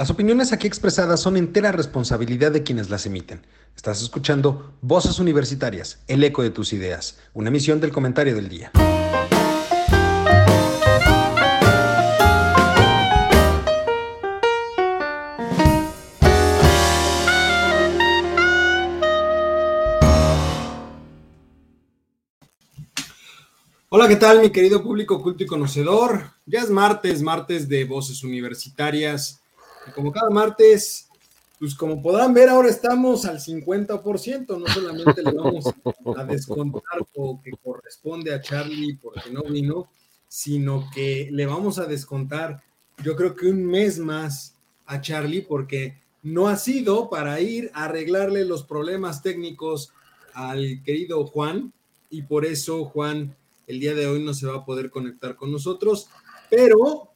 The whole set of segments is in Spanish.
Las opiniones aquí expresadas son entera responsabilidad de quienes las emiten. Estás escuchando Voces Universitarias, el eco de tus ideas, una emisión del comentario del día. Hola, ¿qué tal mi querido público culto y conocedor? Ya es martes, martes de Voces Universitarias como cada martes, pues como podrán ver, ahora estamos al 50%, no solamente le vamos a descontar lo que corresponde a Charlie porque no vino, sino que le vamos a descontar, yo creo que un mes más a Charlie porque no ha sido para ir a arreglarle los problemas técnicos al querido Juan y por eso Juan el día de hoy no se va a poder conectar con nosotros, pero,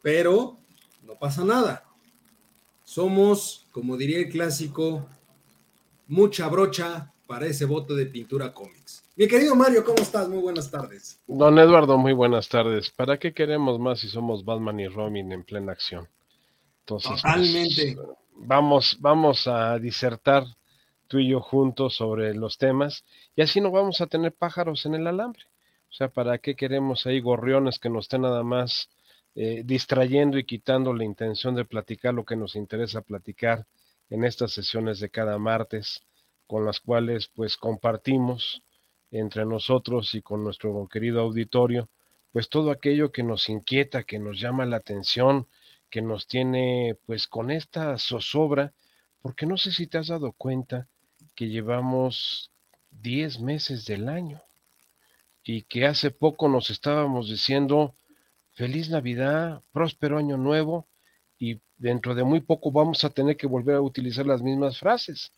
pero, no pasa nada somos, como diría el clásico, mucha brocha para ese bote de pintura cómics. Mi querido Mario, ¿cómo estás? Muy buenas tardes. Don Eduardo, muy buenas tardes. ¿Para qué queremos más si somos Batman y Robin en plena acción? Entonces, pues, Totalmente. vamos, vamos a disertar tú y yo juntos sobre los temas y así no vamos a tener pájaros en el alambre. O sea, ¿para qué queremos ahí gorriones que nos estén nada más eh, distrayendo y quitando la intención de platicar lo que nos interesa platicar en estas sesiones de cada martes, con las cuales pues compartimos entre nosotros y con nuestro querido auditorio, pues todo aquello que nos inquieta, que nos llama la atención, que nos tiene pues con esta zozobra, porque no sé si te has dado cuenta que llevamos 10 meses del año y que hace poco nos estábamos diciendo feliz Navidad, próspero año nuevo y dentro de muy poco vamos a tener que volver a utilizar las mismas frases.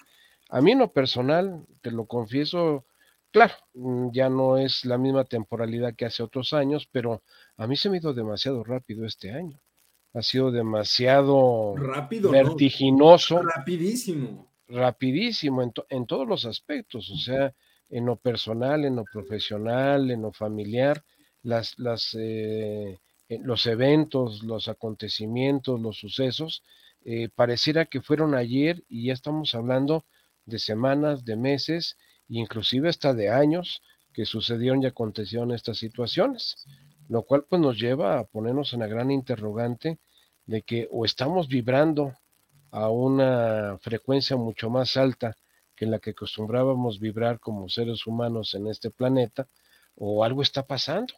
A mí en lo personal, te lo confieso, claro, mm, ya no es la misma temporalidad que hace otros años, pero a mí se me ha ido demasiado rápido este año. Ha sido demasiado rápido, vertiginoso. Rapidísimo. Rapidísimo en, en todos los aspectos, o sea, en lo personal, en lo profesional, en lo familiar, las, las eh, eh, los eventos, los acontecimientos, los sucesos, eh, pareciera que fueron ayer y ya estamos hablando de semanas, de meses, inclusive hasta de años que sucedieron y acontecieron estas situaciones, lo cual pues nos lleva a ponernos en la gran interrogante de que o estamos vibrando a una frecuencia mucho más alta que la que acostumbrábamos vibrar como seres humanos en este planeta, o algo está pasando.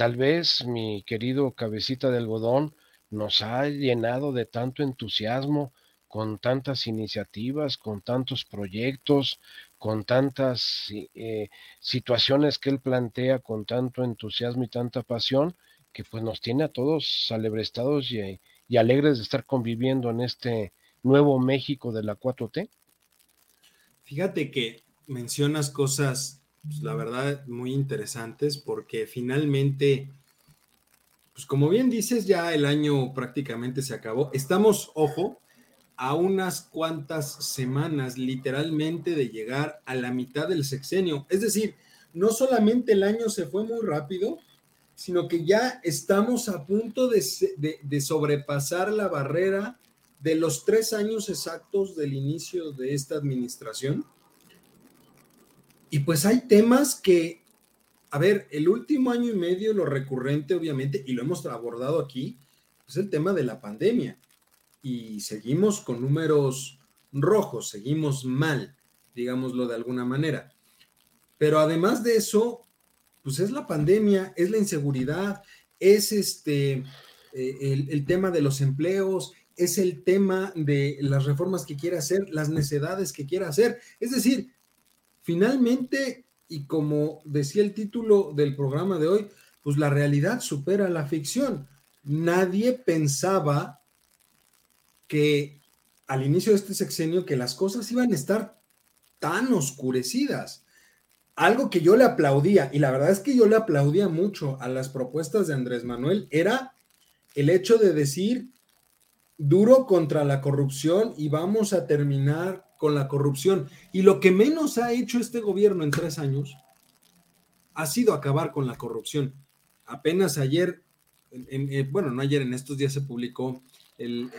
Tal vez mi querido cabecita de algodón nos ha llenado de tanto entusiasmo, con tantas iniciativas, con tantos proyectos, con tantas eh, situaciones que él plantea con tanto entusiasmo y tanta pasión, que pues nos tiene a todos alebrestados y, y alegres de estar conviviendo en este nuevo México de la 4T. Fíjate que mencionas cosas pues, la verdad, muy interesantes porque finalmente, pues como bien dices, ya el año prácticamente se acabó. Estamos, ojo, a unas cuantas semanas literalmente de llegar a la mitad del sexenio. Es decir, no solamente el año se fue muy rápido, sino que ya estamos a punto de, de, sobrepasar la barrera de los tres años exactos del inicio de esta administración. Y pues hay temas que, a ver, el último año y medio, lo recurrente obviamente, y lo hemos abordado aquí, es el tema de la pandemia. Y seguimos con números rojos, seguimos mal, digámoslo de alguna manera. Pero además de eso, pues es la pandemia, es la inseguridad, es este, eh, el, el, tema de los empleos, es el tema de las reformas que quiere hacer, las necedades que quiere hacer. Es decir, Finalmente, y como decía el título del programa de hoy, pues la realidad supera la ficción. Nadie pensaba que al inicio de este sexenio que las cosas iban a estar tan oscurecidas. Algo que yo le aplaudía, y la verdad es que yo le aplaudía mucho a las propuestas de Andrés Manuel, era el hecho de decir duro contra la corrupción y vamos a terminar con la corrupción. Y lo que menos ha hecho este gobierno en tres años ha sido acabar con la corrupción. Apenas ayer, en, bueno, no ayer, en estos días se publicó el,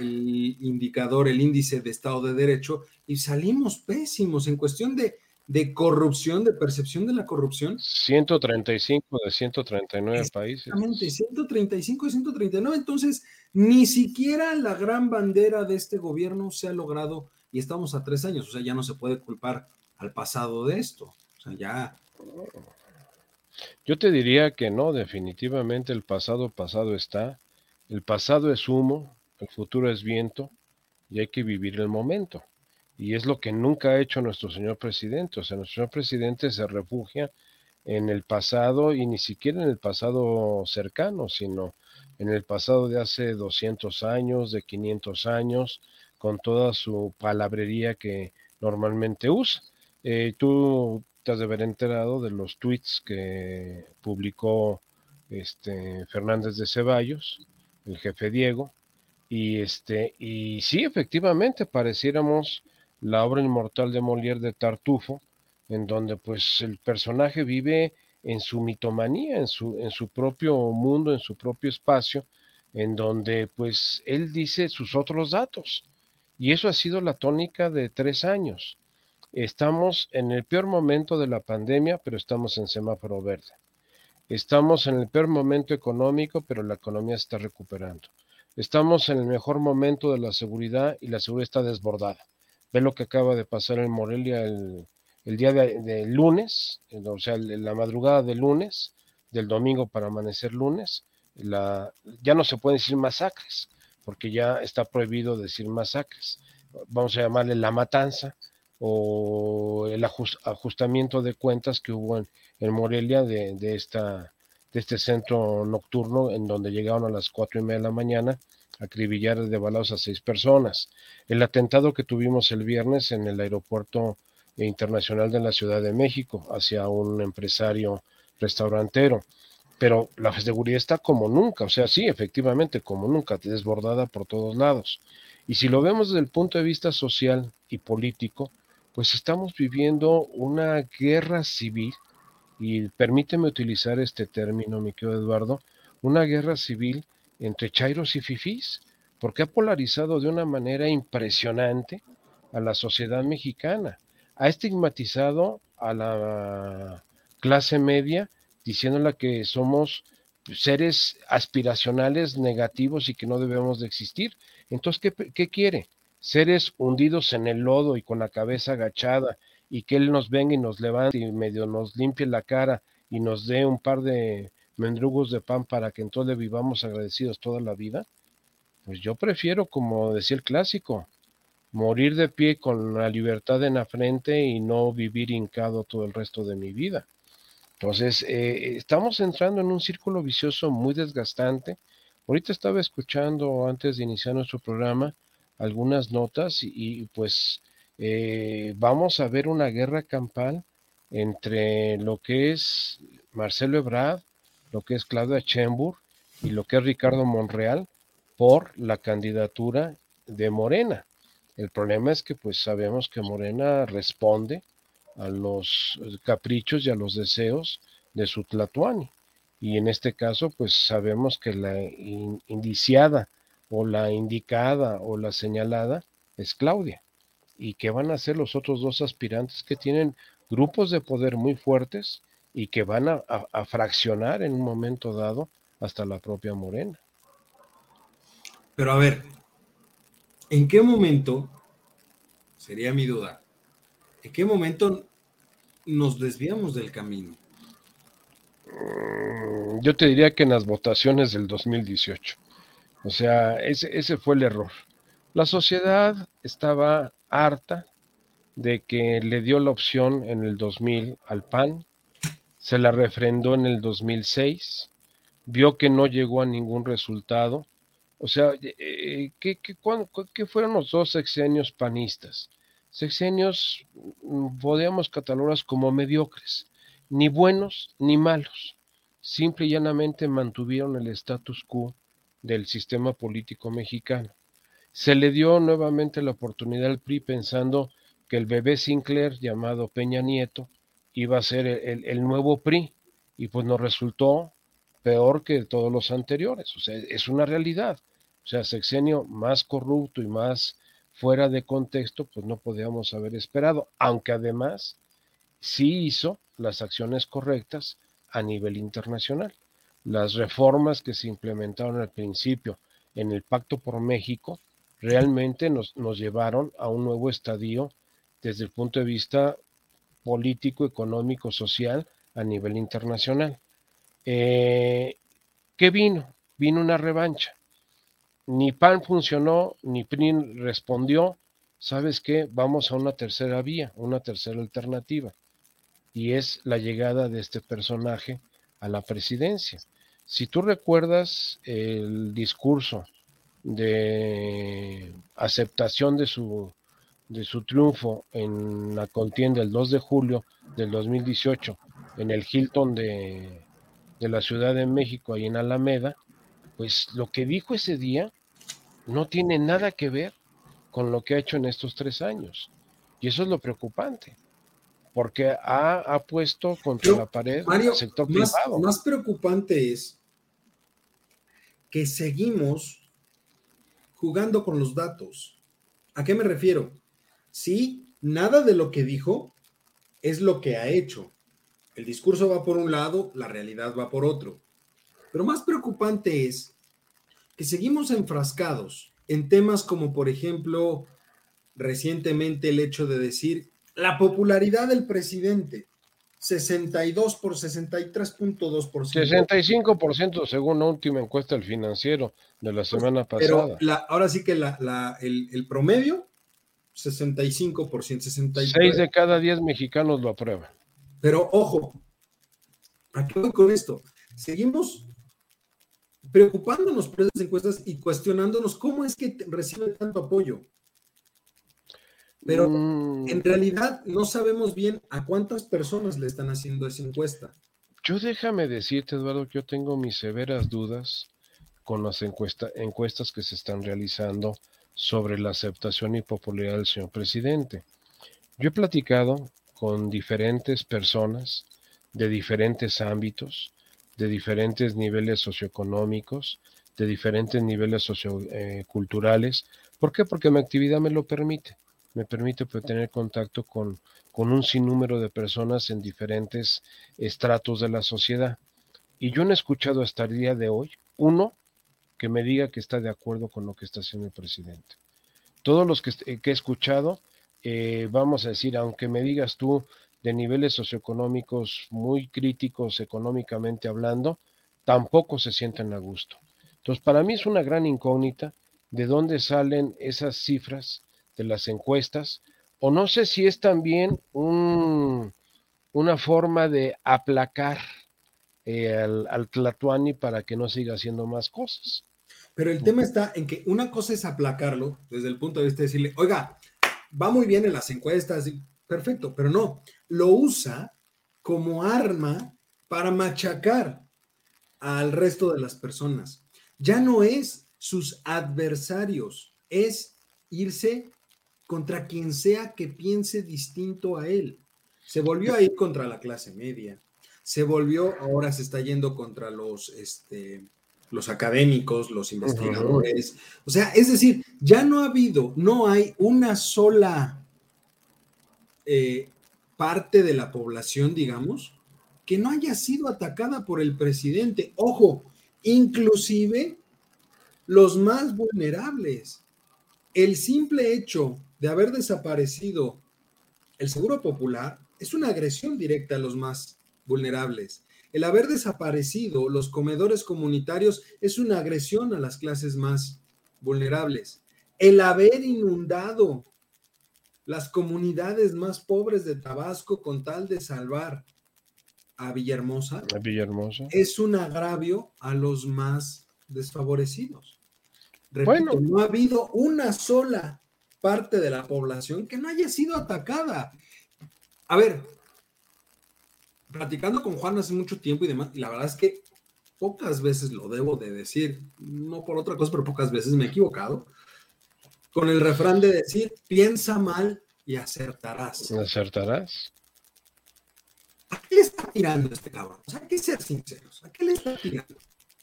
indicador, el índice de Estado de Derecho, y salimos pésimos en cuestión de, de corrupción, de percepción de la corrupción. 135 de 139 países. Exactamente, 135 de 139. Entonces, ni siquiera la gran bandera de este gobierno se ha logrado y estamos a tres años. O sea, ya no se puede culpar al pasado de esto. O sea, ya. Yo te diría que no, definitivamente el pasado pasado está. El pasado es humo, el futuro es viento y hay que vivir el momento. Y es lo que nunca ha hecho nuestro señor presidente. O sea, nuestro señor presidente se refugia en el pasado y ni siquiera en el pasado cercano, sino en el pasado de hace 200 años, de 500 años, con toda su palabrería que normalmente usa. Eh, tú te has de haber enterado de los tweets que publicó este Fernández de Ceballos, el jefe Diego, y este, y sí, efectivamente, pareciéramos la obra inmortal de Molière de Tartufo, en donde pues el personaje vive en su mitomanía, en su, en su propio mundo, en su propio espacio, en donde pues él dice sus otros datos. Y eso ha sido la tónica de tres años. Estamos en el peor momento de la pandemia, pero estamos en semáforo verde. Estamos en el peor momento económico, pero la economía está recuperando. Estamos en el mejor momento de la seguridad y la seguridad está desbordada. Ve lo que acaba de pasar en Morelia el, día de, lunes, o sea, la madrugada del lunes, del domingo para amanecer lunes, la, ya no se pueden decir masacres, porque ya está prohibido decir masacres. Vamos a llamarle la matanza o el ajustamiento de cuentas que hubo en, Morelia de, esta, de este centro nocturno en donde llegaron a las cuatro y media de la mañana acribillar de balas a seis personas. El atentado que tuvimos el viernes en el aeropuerto internacional de la Ciudad de México hacia un empresario restaurantero. Pero la seguridad está como nunca, o sea, sí, efectivamente, como nunca, desbordada por todos lados. Y si lo vemos desde el punto de vista social y político, pues estamos viviendo una guerra civil, y permíteme utilizar este término, mi querido Eduardo, una guerra civil entre chairos y fifís, porque ha polarizado de una manera impresionante a la sociedad mexicana. Ha estigmatizado a la clase media diciéndola que somos seres aspiracionales negativos y que no debemos de existir. Entonces, ¿qué, ¿qué, quiere? Seres hundidos en el lodo y con la cabeza agachada y que Él nos venga y nos levante y medio nos limpie la cara y nos dé un par de mendrugos de pan para que entonces vivamos agradecidos toda la vida? Pues yo prefiero, como decía el clásico, morir de pie con la libertad en la frente y no vivir hincado todo el resto de mi vida. Entonces, eh, estamos entrando en un círculo vicioso muy desgastante. Ahorita estaba escuchando, antes de iniciar nuestro programa, algunas notas y, pues eh, vamos a ver una guerra campal entre lo que es Marcelo Ebrard lo que es Claudia Chembur y lo que es Ricardo Monreal por la candidatura de Morena. El problema es que pues sabemos que Morena responde a los caprichos y a los deseos de su Tlatuani. Y en este caso pues sabemos que la indiciada o la indicada o la señalada es Claudia. ¿Y qué van a hacer los otros dos aspirantes que tienen grupos de poder muy fuertes y que van a, fraccionar en un momento dado hasta la propia Morena. Pero a ver, ¿en qué momento, sería mi duda, en qué momento nos desviamos del camino? Mm, yo te diría que en las votaciones del 2018. O sea, ese, ese fue el error. La sociedad estaba harta de que le dio la opción en el 2000 al PAN, se la refrendó en el 2006, vio que no llegó a ningún resultado. O sea, eh, ¿qué, qué, fueron los dos sexenios panistas? Sexenios mm, podríamos catalogarlos como mediocres, ni buenos ni malos. Simple y llanamente mantuvieron el status quo del sistema político mexicano. Se le dio nuevamente la oportunidad al PRI pensando que el bebé Sinclair llamado Peña Nieto iba a ser el, nuevo PRI y pues nos resultó peor que todos los anteriores. O sea, es una realidad. O sea, sexenio más corrupto y más fuera de contexto, pues no podíamos haber esperado, aunque además sí hizo las acciones correctas a nivel internacional. Las reformas que se implementaron al principio en el Pacto por México realmente nos, nos llevaron a un nuevo estadio desde el punto de vista político, económico, social a nivel internacional. Eh, ¿Qué vino? Vino una revancha. Ni PAN funcionó, ni PRI respondió. ¿Sabes qué? Vamos a una tercera vía, una tercera alternativa. Y es la llegada de este personaje a la presidencia. Si tú recuerdas el discurso de aceptación de su, de su triunfo en la contienda el 2 de julio del 2018 en el Hilton de, de la Ciudad de México, ahí en Alameda, pues lo que dijo ese día no tiene nada que ver con lo que ha hecho en estos tres años. Y eso es lo preocupante, porque ha, puesto contra la pared el sector más, privado. Más preocupante es que seguimos jugando con los datos. ¿A qué me refiero? Sí, nada de lo que dijo es lo que ha hecho. El discurso va por un lado, la realidad va por otro. Pero más preocupante es que seguimos enfrascados en temas como, por ejemplo, recientemente el hecho de decir la popularidad del presidente, 62 por 63.2%. 65% según la última encuesta del financiero de la semana pasada. Pero ahora sí que la, el, el, promedio, 65%. 63. 6 de cada 10 mexicanos lo aprueban. Pero ojo, ¿a qué voy con esto? Seguimos preocupándonos por esas encuestas y cuestionándonos cómo es que recibe tanto apoyo. Pero mm. en realidad no sabemos bien a cuántas personas le están haciendo esa encuesta. Yo déjame decirte, Eduardo, que yo tengo mis severas dudas con las encuestas que se están realizando sobre la aceptación y popularidad del señor presidente. Yo he platicado con diferentes personas de diferentes ámbitos, de diferentes niveles socioeconómicos, de diferentes niveles socioculturales. ¿Por qué? Porque mi actividad me lo permite. Me permite pues, tener contacto con, con un sinnúmero de personas en diferentes estratos de la sociedad. Y yo no he escuchado hasta el día de hoy uno que me diga que está de acuerdo con lo que está haciendo el presidente. Todos los que, que he escuchado eh, vamos a decir, aunque me digas tú de niveles socioeconómicos muy críticos económicamente hablando, tampoco se sienten a gusto. Entonces, para mí es una gran incógnita de dónde salen esas cifras de las encuestas, o no sé si es también un, una forma de aplacar eh, al, al Tlatuani para que no siga haciendo más cosas. Pero el tema está en que una cosa es aplacarlo desde el punto de vista de decirle, oiga, va muy bien en las encuestas, perfecto, pero no, lo usa como arma para machacar al resto de las personas. Ya no es sus adversarios, es irse contra quien sea que piense distinto a él. Se volvió a ir contra la clase media, se volvió, ahora se está yendo contra los, este, los académicos, los investigadores. O sea, es decir, ya no ha habido, no hay una sola eh, parte de la población, digamos, que no haya sido atacada por el presidente. Ojo, inclusive los más vulnerables. El simple hecho de haber desaparecido el Seguro Popular es una agresión directa a los más vulnerables. El haber desaparecido los comedores comunitarios es una agresión a las clases más vulnerables. El haber inundado las comunidades más pobres de Tabasco con tal de salvar a Villahermosa, es un agravio a los más desfavorecidos. bueno. no ha habido una sola parte de la población que no haya sido atacada. A ver, platicando con Juan hace mucho tiempo y demás, y la verdad es que pocas veces lo debo de decir, no por otra cosa, pero pocas veces me he equivocado, con el refrán de decir, piensa mal y acertarás. ¿Acertarás? ¿A qué le está tirando este cabrón? O sea, hay que ser sinceros. ¿A qué le está tirando?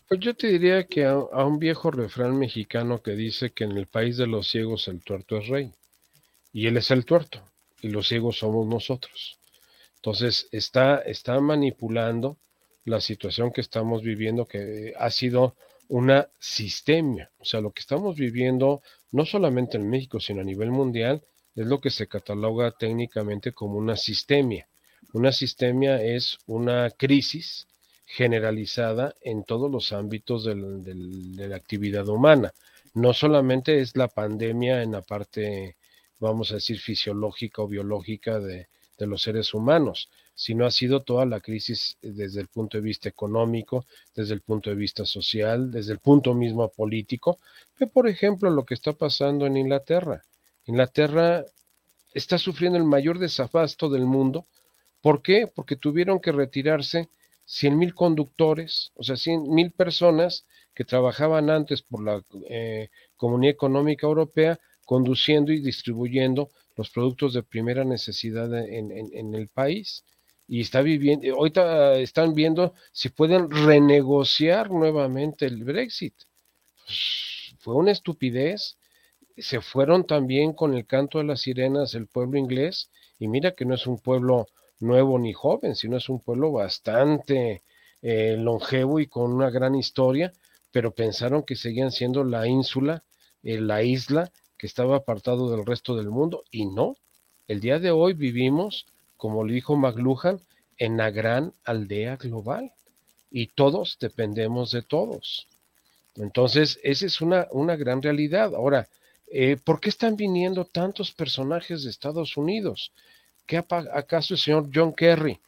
Pues yo te diría que a, un viejo refrán mexicano que dice que en el país de los ciegos el tuerto es rey. Y él es el tuerto, y los ciegos somos nosotros. Entonces está, está manipulando la situación que estamos viviendo, que ha sido una sistemia. O sea, lo que estamos viviendo, no solamente en México, sino a nivel mundial, es lo que se cataloga técnicamente como una sistemia. Una sistemia es una crisis generalizada en todos los ámbitos de la actividad humana. No solamente es la pandemia en la parte, vamos a decir, fisiológica o biológica de, los seres humanos, sino ha sido toda la crisis desde el punto de vista económico, desde el punto de vista social, desde el punto mismo político. Ve, por ejemplo, lo que está pasando en Inglaterra. Inglaterra está sufriendo el mayor desabasto del mundo. ¿Por qué? Porque tuvieron que retirarse 100 mil conductores, o sea, 100 mil personas que trabajaban antes por la eh, Comunidad Económica Europea, conduciendo y distribuyendo los productos de primera necesidad en, el país. Y está viviendo, ahorita están viendo si pueden renegociar nuevamente el Brexit. Pues, fue una estupidez. Se fueron también con el canto de las sirenas el pueblo inglés, y mira que no es un pueblo nuevo ni joven, sino es un pueblo bastante eh, longevo y con una gran historia, pero pensaron que seguían siendo la ínsula, eh, la isla que estaba apartado del resto del mundo, y no. El día de hoy vivimos, como le dijo McLuhan, en la gran aldea global, y todos dependemos de todos. Entonces, esa es una, una gran realidad. Ahora, eh, ¿por qué están viniendo tantos personajes de Estados Unidos? ¿Qué acaso el señor John Kerry,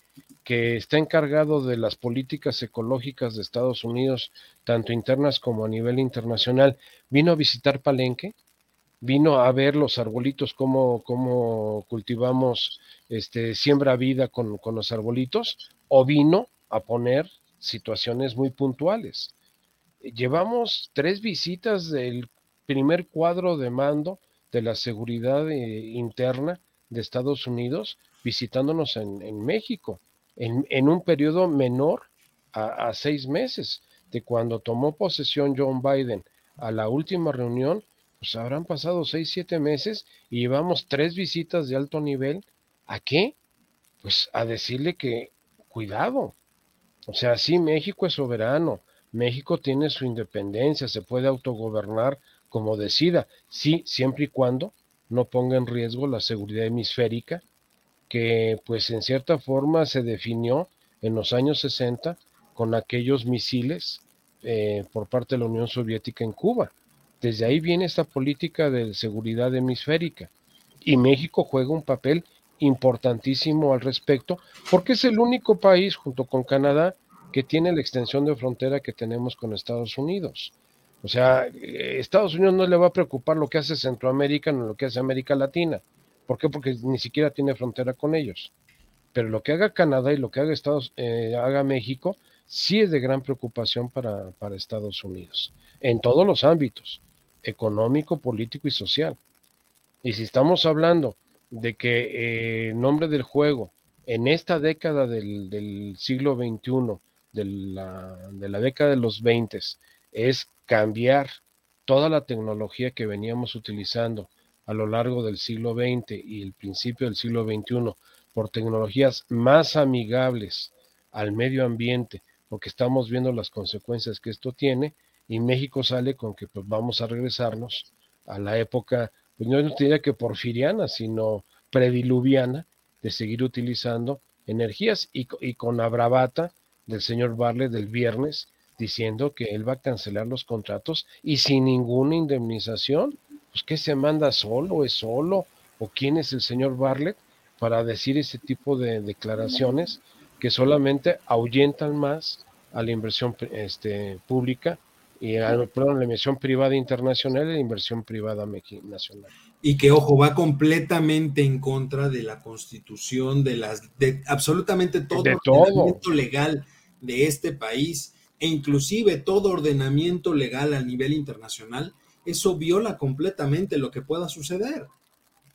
que está encargado de las políticas ecológicas de Estados Unidos, tanto internas como a nivel internacional, vino a visitar Palenque? Vino a ver los arbolitos, cómo, cómo cultivamos este, siembra vida con, con, los arbolitos, o vino a poner situaciones muy puntuales. Llevamos tres visitas del primer cuadro de mando de la seguridad eh, interna de Estados Unidos visitándonos en, México, en, un periodo menor a, seis meses, de cuando tomó posesión John Biden a la última reunión, pues habrán pasado seis, siete meses y llevamos tres visitas de alto nivel. ¿A qué? Pues a decirle que cuidado. O sea, sí, México es soberano, México tiene su independencia, se puede autogobernar como decida, sí, siempre y cuando no ponga en riesgo la seguridad hemisférica, que pues en cierta forma se definió en los años 60 con aquellos misiles eh, por parte de la Unión Soviética en Cuba. Desde ahí viene esta política de seguridad hemisférica y México juega un papel importantísimo al respecto porque es el único país junto con Canadá que tiene la extensión de frontera que tenemos con Estados Unidos. O sea, eh, Estados Unidos no le va a preocupar lo que hace Centroamérica ni lo que hace América Latina. ¿Por qué? Porque ni siquiera tiene frontera con ellos. Pero lo que haga Canadá y lo que haga, Estados, eh, haga México sí es de gran preocupación para, Estados Unidos, en todos los ámbitos, económico, político y social. Y si estamos hablando de que eh, nombre del juego, en esta década del, siglo XXI, de la, de la década de los 20, es cambiar toda la tecnología que veníamos utilizando a lo largo del siglo XX y el principio del siglo XXI por tecnologías más amigables al medio ambiente, porque estamos viendo las consecuencias que esto tiene, y México sale con que pues vamos a regresarnos a la época, pues no diría que porfiriana, sino prediluviana, de seguir utilizando energías y, y con la bravata del señor Barley del viernes, diciendo que él va a cancelar los contratos y sin ninguna indemnización. Pues que se manda solo, es solo, o quién es el señor Barlett para decir ese tipo de declaraciones que solamente ahuyentan más a la inversión este, pública y perdón, la inversión privada internacional y la inversión privada nacional. Y que, ojo, va completamente en contra de la constitución, de las, de absolutamente todo el ordenamiento legal de este país e inclusive todo ordenamiento legal a nivel internacional, eso viola completamente lo que pueda suceder.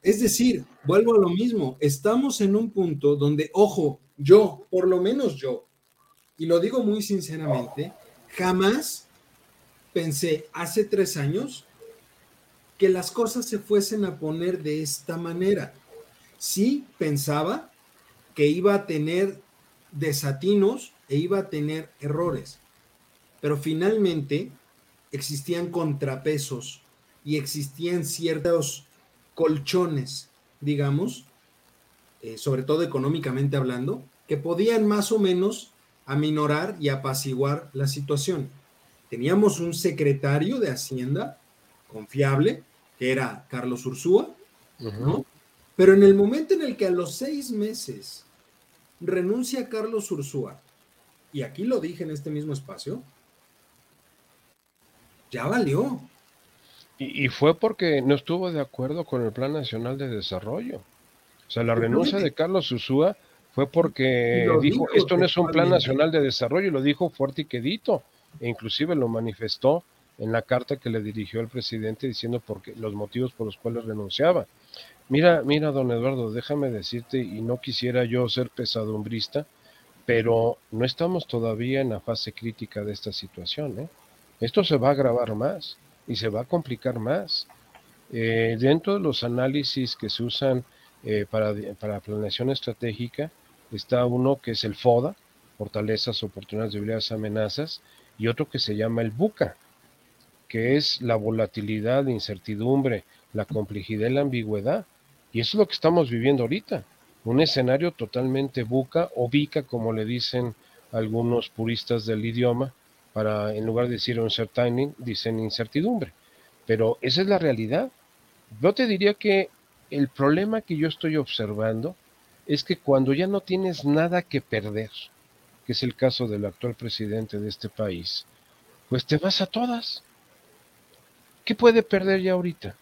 Es decir, vuelvo a lo mismo, estamos en un punto donde, ojo, yo, por lo menos yo, y lo digo muy sinceramente, jamás pensé hace tres años que las cosas se fuesen a poner de esta manera. Sí pensaba que iba a tener desatinos e iba a tener errores, pero finalmente existían contrapesos y existían ciertos colchones, digamos, eh, sobre todo económicamente hablando, que podían más o menos aminorar y apaciguar la situación. Teníamos un secretario de Hacienda confiable, que era Carlos Ursúa, ¿no? Pero en el momento en el que a los seis meses renuncia Carlos Ursúa, y aquí lo dije en este mismo espacio, ya valió. Y, fue porque no estuvo de acuerdo con el Plan Nacional de Desarrollo. O sea, la renuncia de Carlos Ursúa fue porque dijo, esto no es un plan nacional de desarrollo, y lo dijo fuerte y quedito, e inclusive lo manifestó en la carta que le dirigió el presidente diciendo por los motivos por los cuales renunciaba. Mira, mira, don Eduardo, déjame decirte, y no quisiera yo ser pesadumbrista, pero no estamos todavía en la fase crítica de esta situación. ¿eh? Esto se va a agravar más y se va a complicar más. Eh, dentro de los análisis que se usan eh, para, para planeación estratégica, Está uno que es el FODA, fortalezas, oportunidades, debilidades, amenazas, y otro que se llama el BUCA, que es la volatilidad, la incertidumbre, la complejidad y la ambigüedad. Y eso es lo que estamos viviendo ahorita, un escenario totalmente buca o bica, como le dicen algunos puristas del idioma, para en lugar de decir uncertainty, dicen incertidumbre. Pero esa es la realidad. Yo te diría que el problema que yo estoy observando es que cuando ya no tienes nada que perder, que es el caso del actual presidente de este país, pues te vas a todas. ¿Qué puede perder ya ahorita?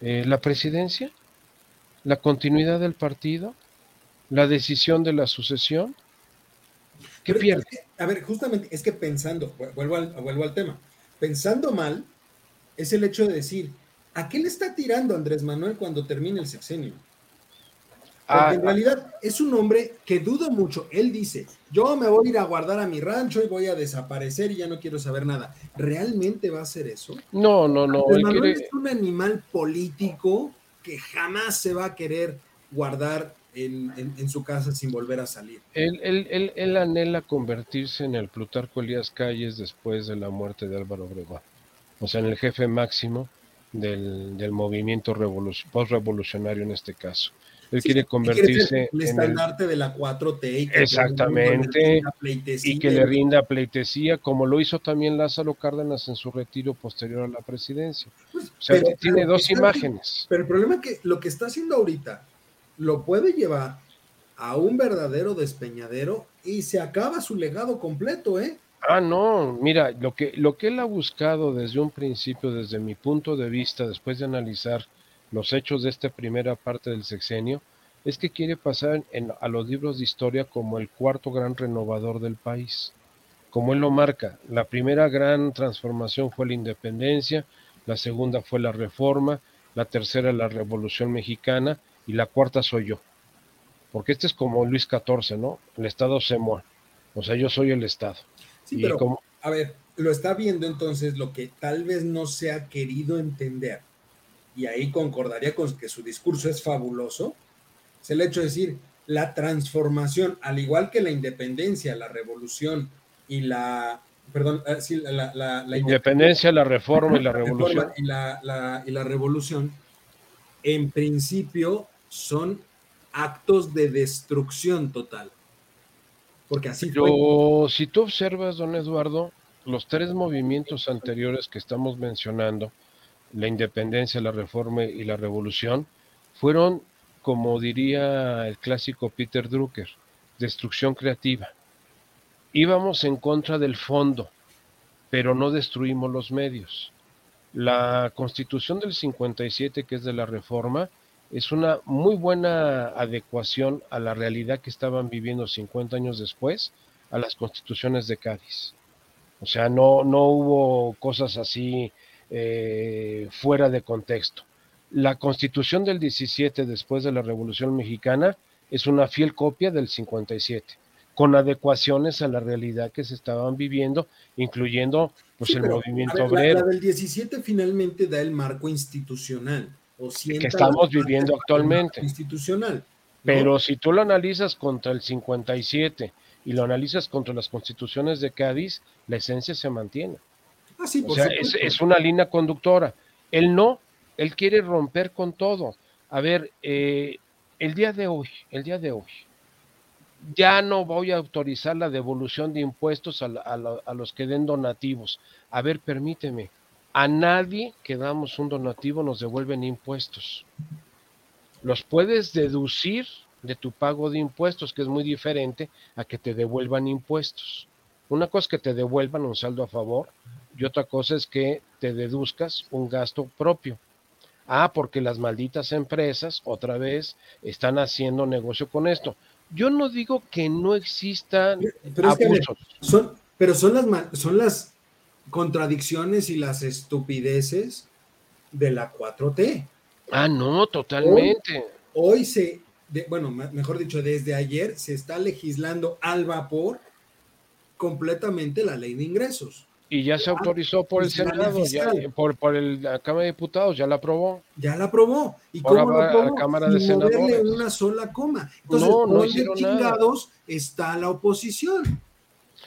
Eh, ¿La presidencia? ¿La continuidad del partido? ¿La decisión de la sucesión? ¿Qué pierde? a ver, justamente es que pensando, vuelvo al, vuelvo al tema, pensando mal es el hecho de decir, ¿a qué le está tirando Andrés Manuel cuando termine el sexenio? Porque en ah, realidad es un hombre que dudo mucho. Él dice, yo me voy a ir a guardar a mi rancho y voy a desaparecer y ya no quiero saber nada. ¿Realmente va a ser eso? No, no, no. Él es un animal político que jamás se va a querer guardar en, su casa sin volver a salir. Él, él, él, anhela convertirse en el Plutarco Elías Calles después de la muerte de Álvaro Obregón. O sea, en el jefe máximo del, del movimiento post-revolucionario en este caso. Él quiere convertirse el estandarte de la 4T. Y exactamente. Y que le rinda pleitesía, como lo hizo también Lázaro Cárdenas en su retiro posterior a la presidencia. Pues, o sea, tiene dos imágenes. Pero el problema es que lo que está haciendo ahorita lo puede llevar a un verdadero despeñadero y se acaba su legado completo, ¿eh? Ah, no, mira, lo que, lo que él ha buscado desde un principio, desde mi punto de vista, después de analizar los hechos de esta primera parte del sexenio, es que quiere pasar a los libros de historia como el cuarto gran renovador del país. Como él lo marca, la primera gran transformación fue la independencia, la segunda fue la reforma, la tercera la revolución mexicana y la cuarta soy yo. Porque este es como Luis XIV, ¿no? El Estado se muere. O sea, yo soy el Estado. Sí, pero, a ver, lo está viendo entonces lo que tal vez no se ha querido entender y ahí concordaría con que su discurso es fabuloso, es el hecho de decir, la transformación, al igual que la independencia, la revolución y la, perdón, eh, sí, la, la, independencia, la reforma y la, revolución. y, la, y la revolución, en principio son actos de destrucción total. Porque así Pero si tú observas, don Eduardo, los tres movimientos anteriores que estamos mencionando, la independencia, la reforma y la revolución, fueron, como diría el clásico Peter Drucker, destrucción creativa. Íbamos en contra del fondo, pero no destruimos los medios. La constitución del 57, que es de la reforma, es una muy buena adecuación a la realidad que estaban viviendo 50 años después a las constituciones de Cádiz. O sea, no, no hubo cosas así eh, fuera de contexto. La constitución del 17 después de la Revolución Mexicana es una fiel copia del 57. con adecuaciones a la realidad que se estaban viviendo, incluyendo pues el movimiento obrero. La, del 17 finalmente da el marco institucional. O que estamos viviendo actualmente. Institucional. Pero si tú lo analizas contra el 57 y lo analizas contra las constituciones de Cádiz, la esencia se mantiene. Ah, sí, o sea, es, una línea conductora. Él no, él quiere romper con todo. A ver, eh, el día de hoy, el día de hoy, ya no voy a autorizar la devolución de impuestos a, a, los que den donativos. A ver, permíteme, a nadie que damos un donativo nos devuelven impuestos. Los puedes deducir de tu pago de impuestos, que es muy diferente a que te devuelvan impuestos. Una cosa es que te devuelvan un saldo a favor y otra cosa es que te deduzcas un gasto propio. Ah, porque las malditas empresas, otra vez, están haciendo negocio con esto. Yo no digo que no existan pero abusos. son, pero son las, son las contradicciones y las estupideces de la 4T. Ah, no, totalmente. Hoy, se, bueno, mejor dicho, desde ayer se está legislando al vapor completamente la ley de ingresos. Y ya se autorizó por el Senado, por, por el, la Cámara de Diputados, ya la aprobó. Ya la aprobó. ¿Y cómo lo aprobó? La Cámara de Senadores. una sola coma. Entonces, no, no chingados está la oposición?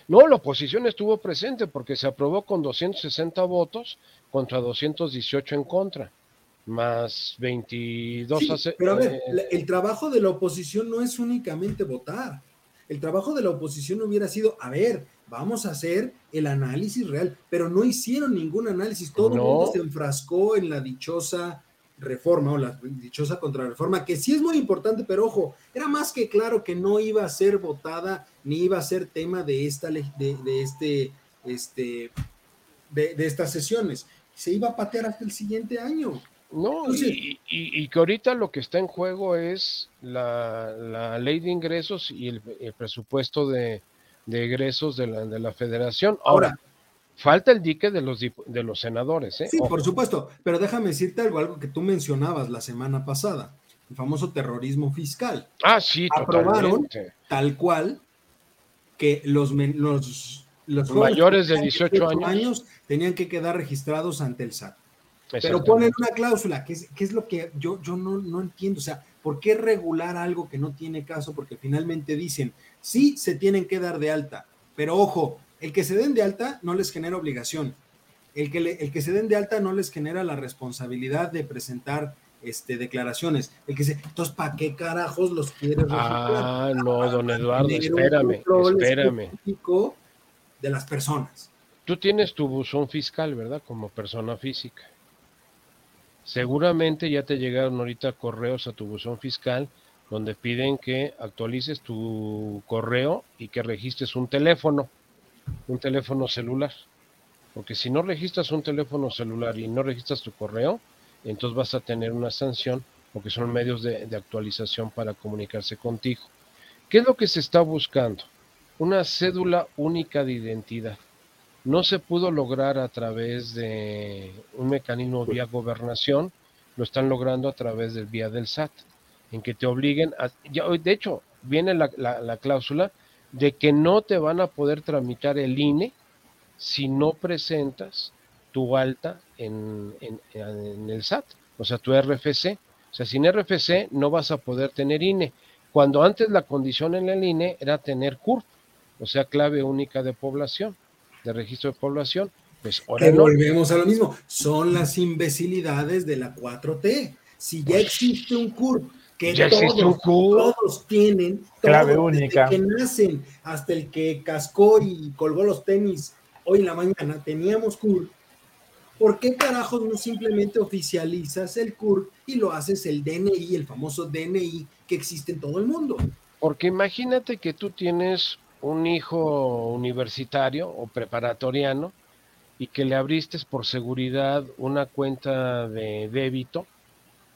No, la oposición estuvo presente porque se aprobó con 260 votos contra 218 en contra, más 22 sí, Pero a ver, eh, el trabajo de la oposición no es únicamente votar. El trabajo de la oposición hubiera sido, a ver, vamos a hacer el análisis real, pero no hicieron ningún análisis, todo el mundo se enfrascó en la dichosa reforma o la dichosa contrarreforma, que sí es muy importante, pero ojo, era más que claro que no iba a ser votada ni iba a ser tema de esta de, de este este de, estas sesiones. Se iba a patear hasta el siguiente año. No, y, que ahorita lo que está en juego es la, ley de ingresos y el presupuesto de, de egresos de la, de la federación. Ahora, falta el dique de los, de los senadores. ¿eh? Sí, por supuesto, pero déjame decirte algo, algo que tú mencionabas la semana pasada, el famoso terrorismo fiscal. Ah, sí, Aprobaron tal cual que los, los, los mayores de 18, años. tenían que quedar registrados ante el SAT. Pero ponen una cláusula, que es, que es lo que yo, yo no, no entiendo. O sea, ¿por qué regular algo que no tiene caso? Porque finalmente dicen, sí se tienen que dar de alta, pero ojo, el que se den de alta no les genera obligación. El que, el que se den de alta no les genera la responsabilidad de presentar este, declaraciones. El que se, entonces, ¿para qué carajos los quieres Ah, no, don Eduardo, espérame, espérame. De las personas. Tú tienes tu buzón fiscal, ¿verdad? Como persona física. Seguramente ya te llegaron ahorita correos a tu buzón fiscal donde piden que actualices tu correo y que registres un teléfono, un teléfono celular. Porque si no registras un teléfono celular y no registras tu correo, entonces vas a tener una sanción porque son medios de, actualización para comunicarse contigo. ¿Qué es lo que se está buscando? Una cédula única de identidad. No se pudo lograr a través de un mecanismo vía gobernación, lo están logrando a través del vía del SAT en que te obliguen a, de hecho, viene la, cláusula de que no te van a poder tramitar el INE si no presentas tu alta en, en, el SAT, o sea, tu RFC. O sea, sin RFC no vas a poder tener INE. Cuando antes la condición en el INE era tener CURP, o sea, clave única de población, de registro de población. Pues ahora volvemos a lo mismo. Son las imbecilidades de la 4T. Si ya existe un CURP que todos, todos, tienen, clave única. que nacen hasta el que cascó y colgó los tenis hoy en la mañana, teníamos CUR. ¿Por qué carajos no simplemente oficializas el CUR y lo haces el DNI, el famoso DNI que existe en todo el mundo? Porque imagínate que tú tienes un hijo universitario o preparatoriano y que le abriste por seguridad una cuenta de débito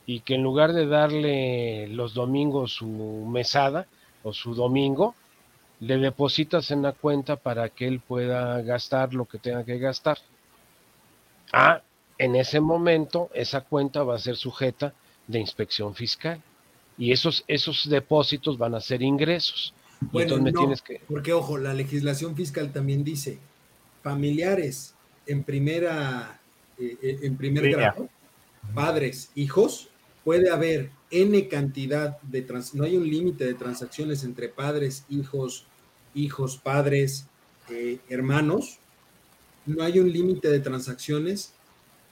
y que en lugar de darle los domingos su mesada o su domingo, le depositas en la cuenta para que él pueda gastar lo que tenga que gastar. Ah, en ese momento esa cuenta va a ser sujeta de inspección fiscal y esos, esos depósitos van a ser ingresos. Bueno, no, porque ojo, la legislación fiscal también dice familiares en primera, eh, eh, en primer grado, padres, hijos, puede haber N cantidad de trans, no hay un límite de transacciones entre padres, hijos, hijos, padres, eh, hermanos, no hay un límite de transacciones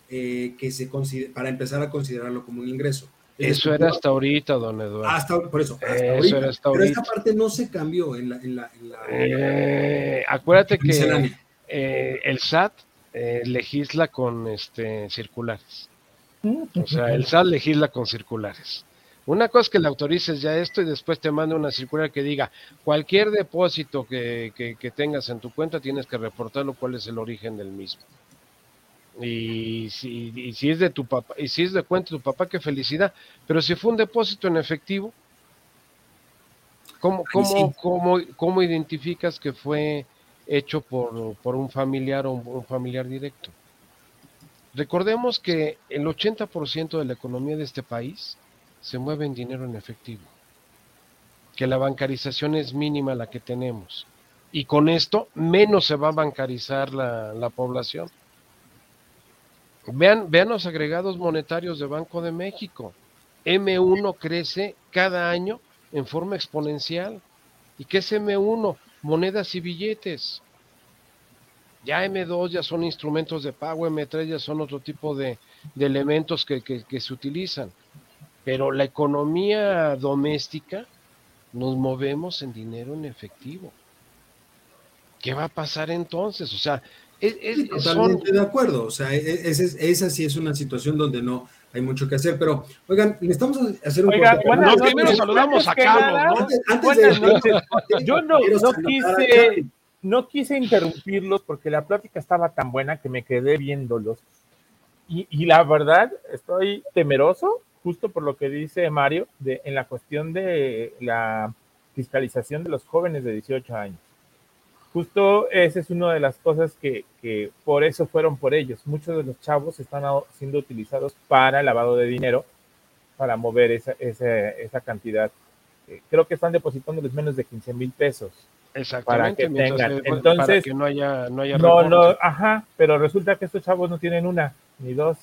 que se considere, para empezar a considerarlo como un ingreso. Eso era hasta ahorita, don Eduardo. Hasta, por eso, hasta eso Era hasta Pero esta parte no se cambió en la... En la, eh, acuérdate que eh, el SAT eh, legisla con este, circulares. O sea, el SAT legisla con circulares. Una cosa es que le autorices ya esto y después te manda una circular que diga cualquier depósito que, que tengas en tu cuenta tienes que reportarlo cuál es el origen del mismo. Y si, si es de tu papá, y si es de cuenta de tu papá, qué felicidad. Pero si fue un depósito en efectivo, ¿cómo, cómo, cómo, identificas que fue hecho por, por un familiar o un, familiar directo? Recordemos que el 80% de la economía de este país se mueve en dinero en efectivo, que la bancarización es mínima la que tenemos, y con esto menos se va a bancarizar la, la población. Vean, vean los agregados monetarios de Banco de México. M1 crece cada año en forma exponencial. ¿Y qué es M1? Monedas y billetes. Ya M2 ya son instrumentos de pago, M3 ya son otro tipo de, elementos que, que se utilizan. Pero la economía doméstica nos movemos en dinero en efectivo. ¿Qué va a pasar entonces? O sea, totalmente de acuerdo. O sea, e, e, esa sí es una situación donde no hay mucho que hacer. Pero, oigan, necesitamos hacer un Oigan, no, primero saludamos a Carlos, ¿no? Yo no, no quise, no quise interrumpirlos porque la plática estaba tan buena que me quedé viéndolos. Y, y la verdad, estoy temeroso, justo por lo que dice Mario, de, en la cuestión de la fiscalización de los jóvenes de 18 años justo esa es una de las cosas que, que, por eso fueron por ellos. Muchos de los chavos están siendo utilizados para lavado de dinero, para mover esa, esa, esa cantidad. Eh, creo que están depositándoles menos de 15 mil pesos. Exactamente. Para que tengan. Entonces, que no haya, no haya No, no, ajá, pero resulta que estos chavos no tienen una ni dos,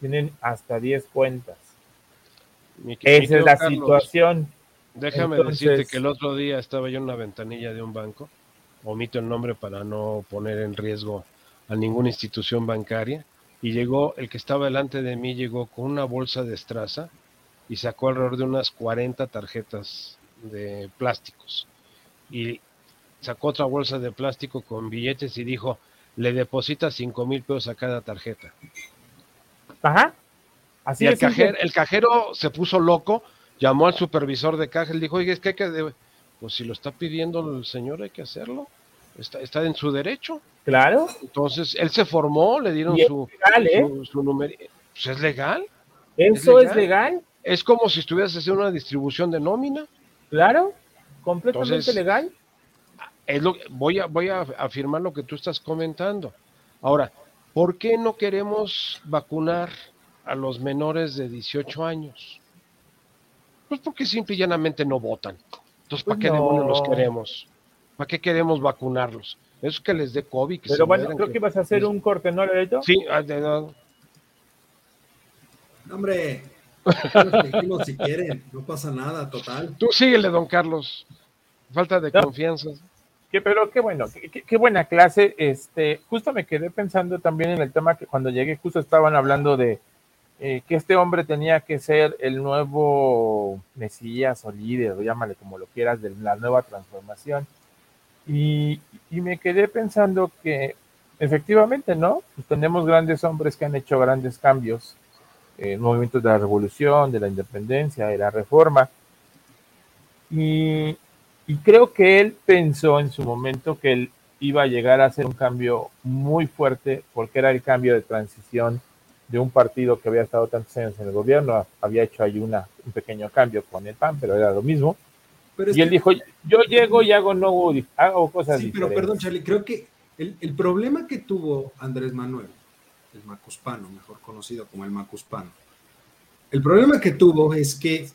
tienen hasta 10 cuentas. Esa es la situación. Déjame decirte que el otro día estaba yo en una ventanilla de un banco omito el nombre para no poner en riesgo a ninguna institución bancaria, y llegó, el que estaba delante de mí llegó con una bolsa de estraza y sacó alrededor de unas 40 tarjetas de plásticos. Y sacó otra bolsa de plástico con billetes y dijo, le deposita 5 mil pesos a cada tarjeta. Ajá. Así y el, cajero, el cajero se puso loco, llamó al supervisor de caja y le dijo, oye, es que hay que... Pues si lo está pidiendo el señor, hay que hacerlo. Está, está en su derecho. Claro. Entonces, él se formó, le dieron su, ¿eh? su, número. Pues es legal. ¿Eso es legal? es como si estuvieras haciendo una distribución de nómina. Claro, completamente legal. Es lo, voy, a, voy a afirmar lo que tú estás comentando. Ahora, ¿por qué no queremos vacunar a los menores de 18 años? Pues porque simple y llanamente no votan. Entonces, ¿para qué demonios los queremos? ¿Para qué queremos vacunarlos? Eso que les dé COVID. Pero bueno, creo que... ibas a hacer un corte, ¿no, Loreto? Sí, no. Hombre, si quieren, no pasa nada, total. Tú síguele, don Carlos. Falta de confianza. Que, pero qué bueno, qué, buena clase. Este, justo me quedé pensando también en el tema que cuando llegué, justo estaban hablando de eh, que este hombre tenía que ser el nuevo Mesías o líder, o llámale como lo quieras, de la nueva transformación. Y, me quedé pensando que efectivamente, ¿no? Pues tenemos grandes hombres que han hecho grandes cambios en movimientos de la revolución, de la independencia, de la reforma. Y, y creo que él pensó en su momento que él iba a llegar a hacer un cambio muy fuerte porque era el cambio de transición de un partido que había estado tantos años en el gobierno, había hecho ahí una, un pequeño cambio con el PAN, pero era lo mismo. Y él dijo, yo llego y hago, no, hago cosas Sí, pero perdón, Charlie, creo que el, el, problema que tuvo Andrés Manuel, el macuspano, mejor conocido como el macuspano, el problema que tuvo es que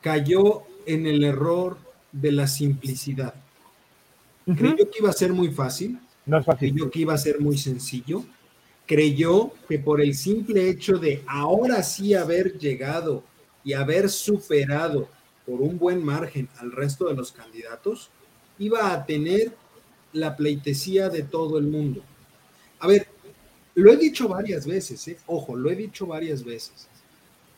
cayó en el error de la simplicidad. Creyó que iba a ser muy fácil. No es fácil. Creyó que iba a ser muy sencillo. Creyó que por el simple hecho de ahora sí haber llegado y haber superado por un buen margen al resto de los candidatos, iba a tener la pleitesía de todo el mundo. A ver, lo he dicho varias veces, ¿eh? ojo, lo he dicho varias veces.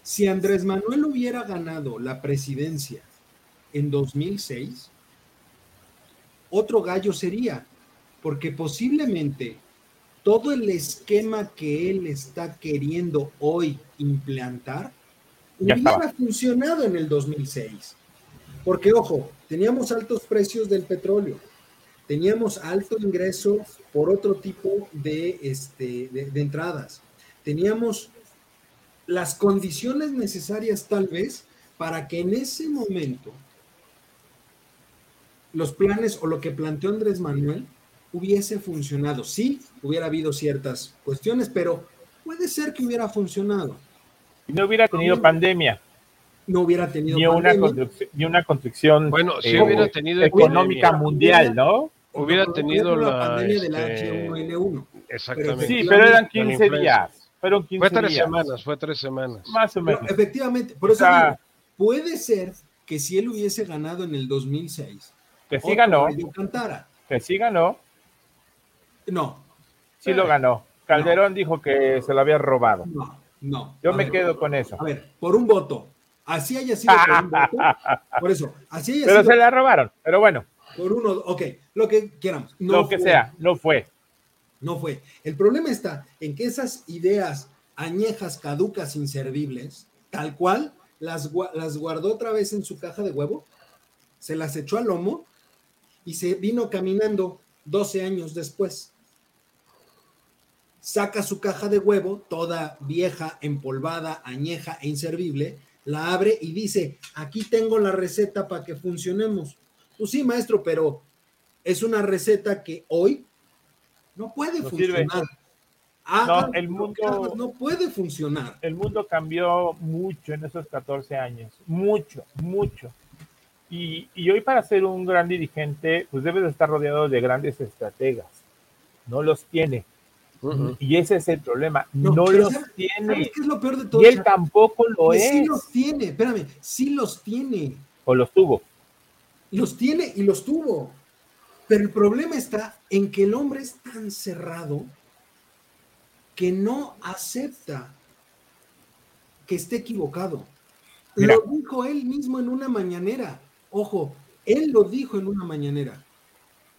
Si Andrés Manuel hubiera ganado la presidencia en 2006, otro gallo sería, porque posiblemente todo el esquema que él está queriendo hoy implantar hubiera funcionado en el 2006. Porque, ojo, teníamos altos precios del petróleo, teníamos alto ingreso por otro tipo de, este, de, entradas, teníamos las condiciones necesarias tal vez para que en ese momento los planes o lo que planteó Andrés Manuel hubiese funcionado. Sí, hubiera habido ciertas cuestiones, pero puede ser que hubiera funcionado. No hubiera tenido pandemia. No hubiera tenido ni una construcción, ni una construcción bueno, si hubiera tenido económica mundial, ¿no? Hubiera tenido la, pandemia del H1N1. Este, exactamente. Sí, pero eran 15 días. Fueron 15 fue tres días. semanas, fue tres semanas. Más o menos. efectivamente, por eso digo, puede ser que si él hubiese ganado en el 2006, que sí ganó, cantara. que sí ganó, no. Sí lo ganó. Calderón dijo que se lo había robado. No, no. Yo me quedo con eso. A ver, por un voto. Así haya sido por un voto. Por eso, así haya pero sido. se la robaron, pero bueno. Por uno, ok, lo que queramos. No lo que sea, no fue. No fue. El problema está en que esas ideas añejas, caducas, inservibles, tal cual, las, las guardó otra vez en su caja de huevo, se las echó al lomo y se vino caminando 12 años después saca su caja de huevo, toda vieja, empolvada, añeja e inservible, la abre y dice, aquí tengo la receta para que funcionemos. Pues sí, maestro, pero es una receta que hoy no puede funcionar. no, el mundo no puede funcionar. El mundo cambió mucho en esos 14 años, mucho, mucho. Y, y hoy para ser un gran dirigente, pues debe de estar rodeado de grandes estrategas. No los tiene y ese es el problema. No, los tiene. qué es lo peor de todo? Y él tampoco lo es. Sí los tiene, espérame, sí los tiene. O los tuvo. Los tiene y los tuvo. Pero el problema está en que el hombre es tan cerrado que no acepta que esté equivocado. Lo dijo él mismo en una mañanera. Ojo, él lo dijo en una mañanera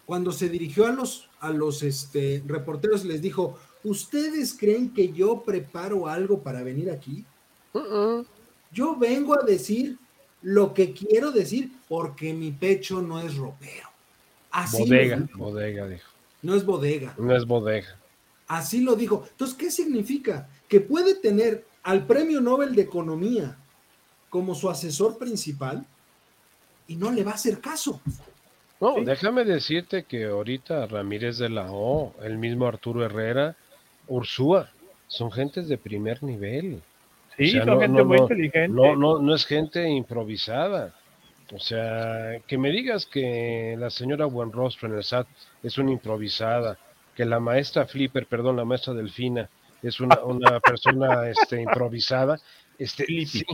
cuando se dirigió a los, a los este, reporteros, les dijo, ¿ustedes creen que yo preparo algo para venir aquí? Yo vengo a decir lo que quiero decir porque mi pecho no es ropero. Así bodega, bodega, dijo. No es bodega. No es bodega. Así lo dijo. Entonces, ¿qué significa? Que puede tener al Premio Nobel de Economía como su asesor principal y no le va a hacer caso. No, déjame decirte que ahorita Ramírez de la O, el mismo Arturo Herrera, Ursúa, son gentes de primer nivel. Sí, son gente muy inteligente. No, no, no es gente improvisada. O sea, que me digas que la señora Buenrostro en el SAT es una improvisada, que la maestra Flipper, perdón, la maestra Delfina, es una, una persona este, improvisada, este, sí,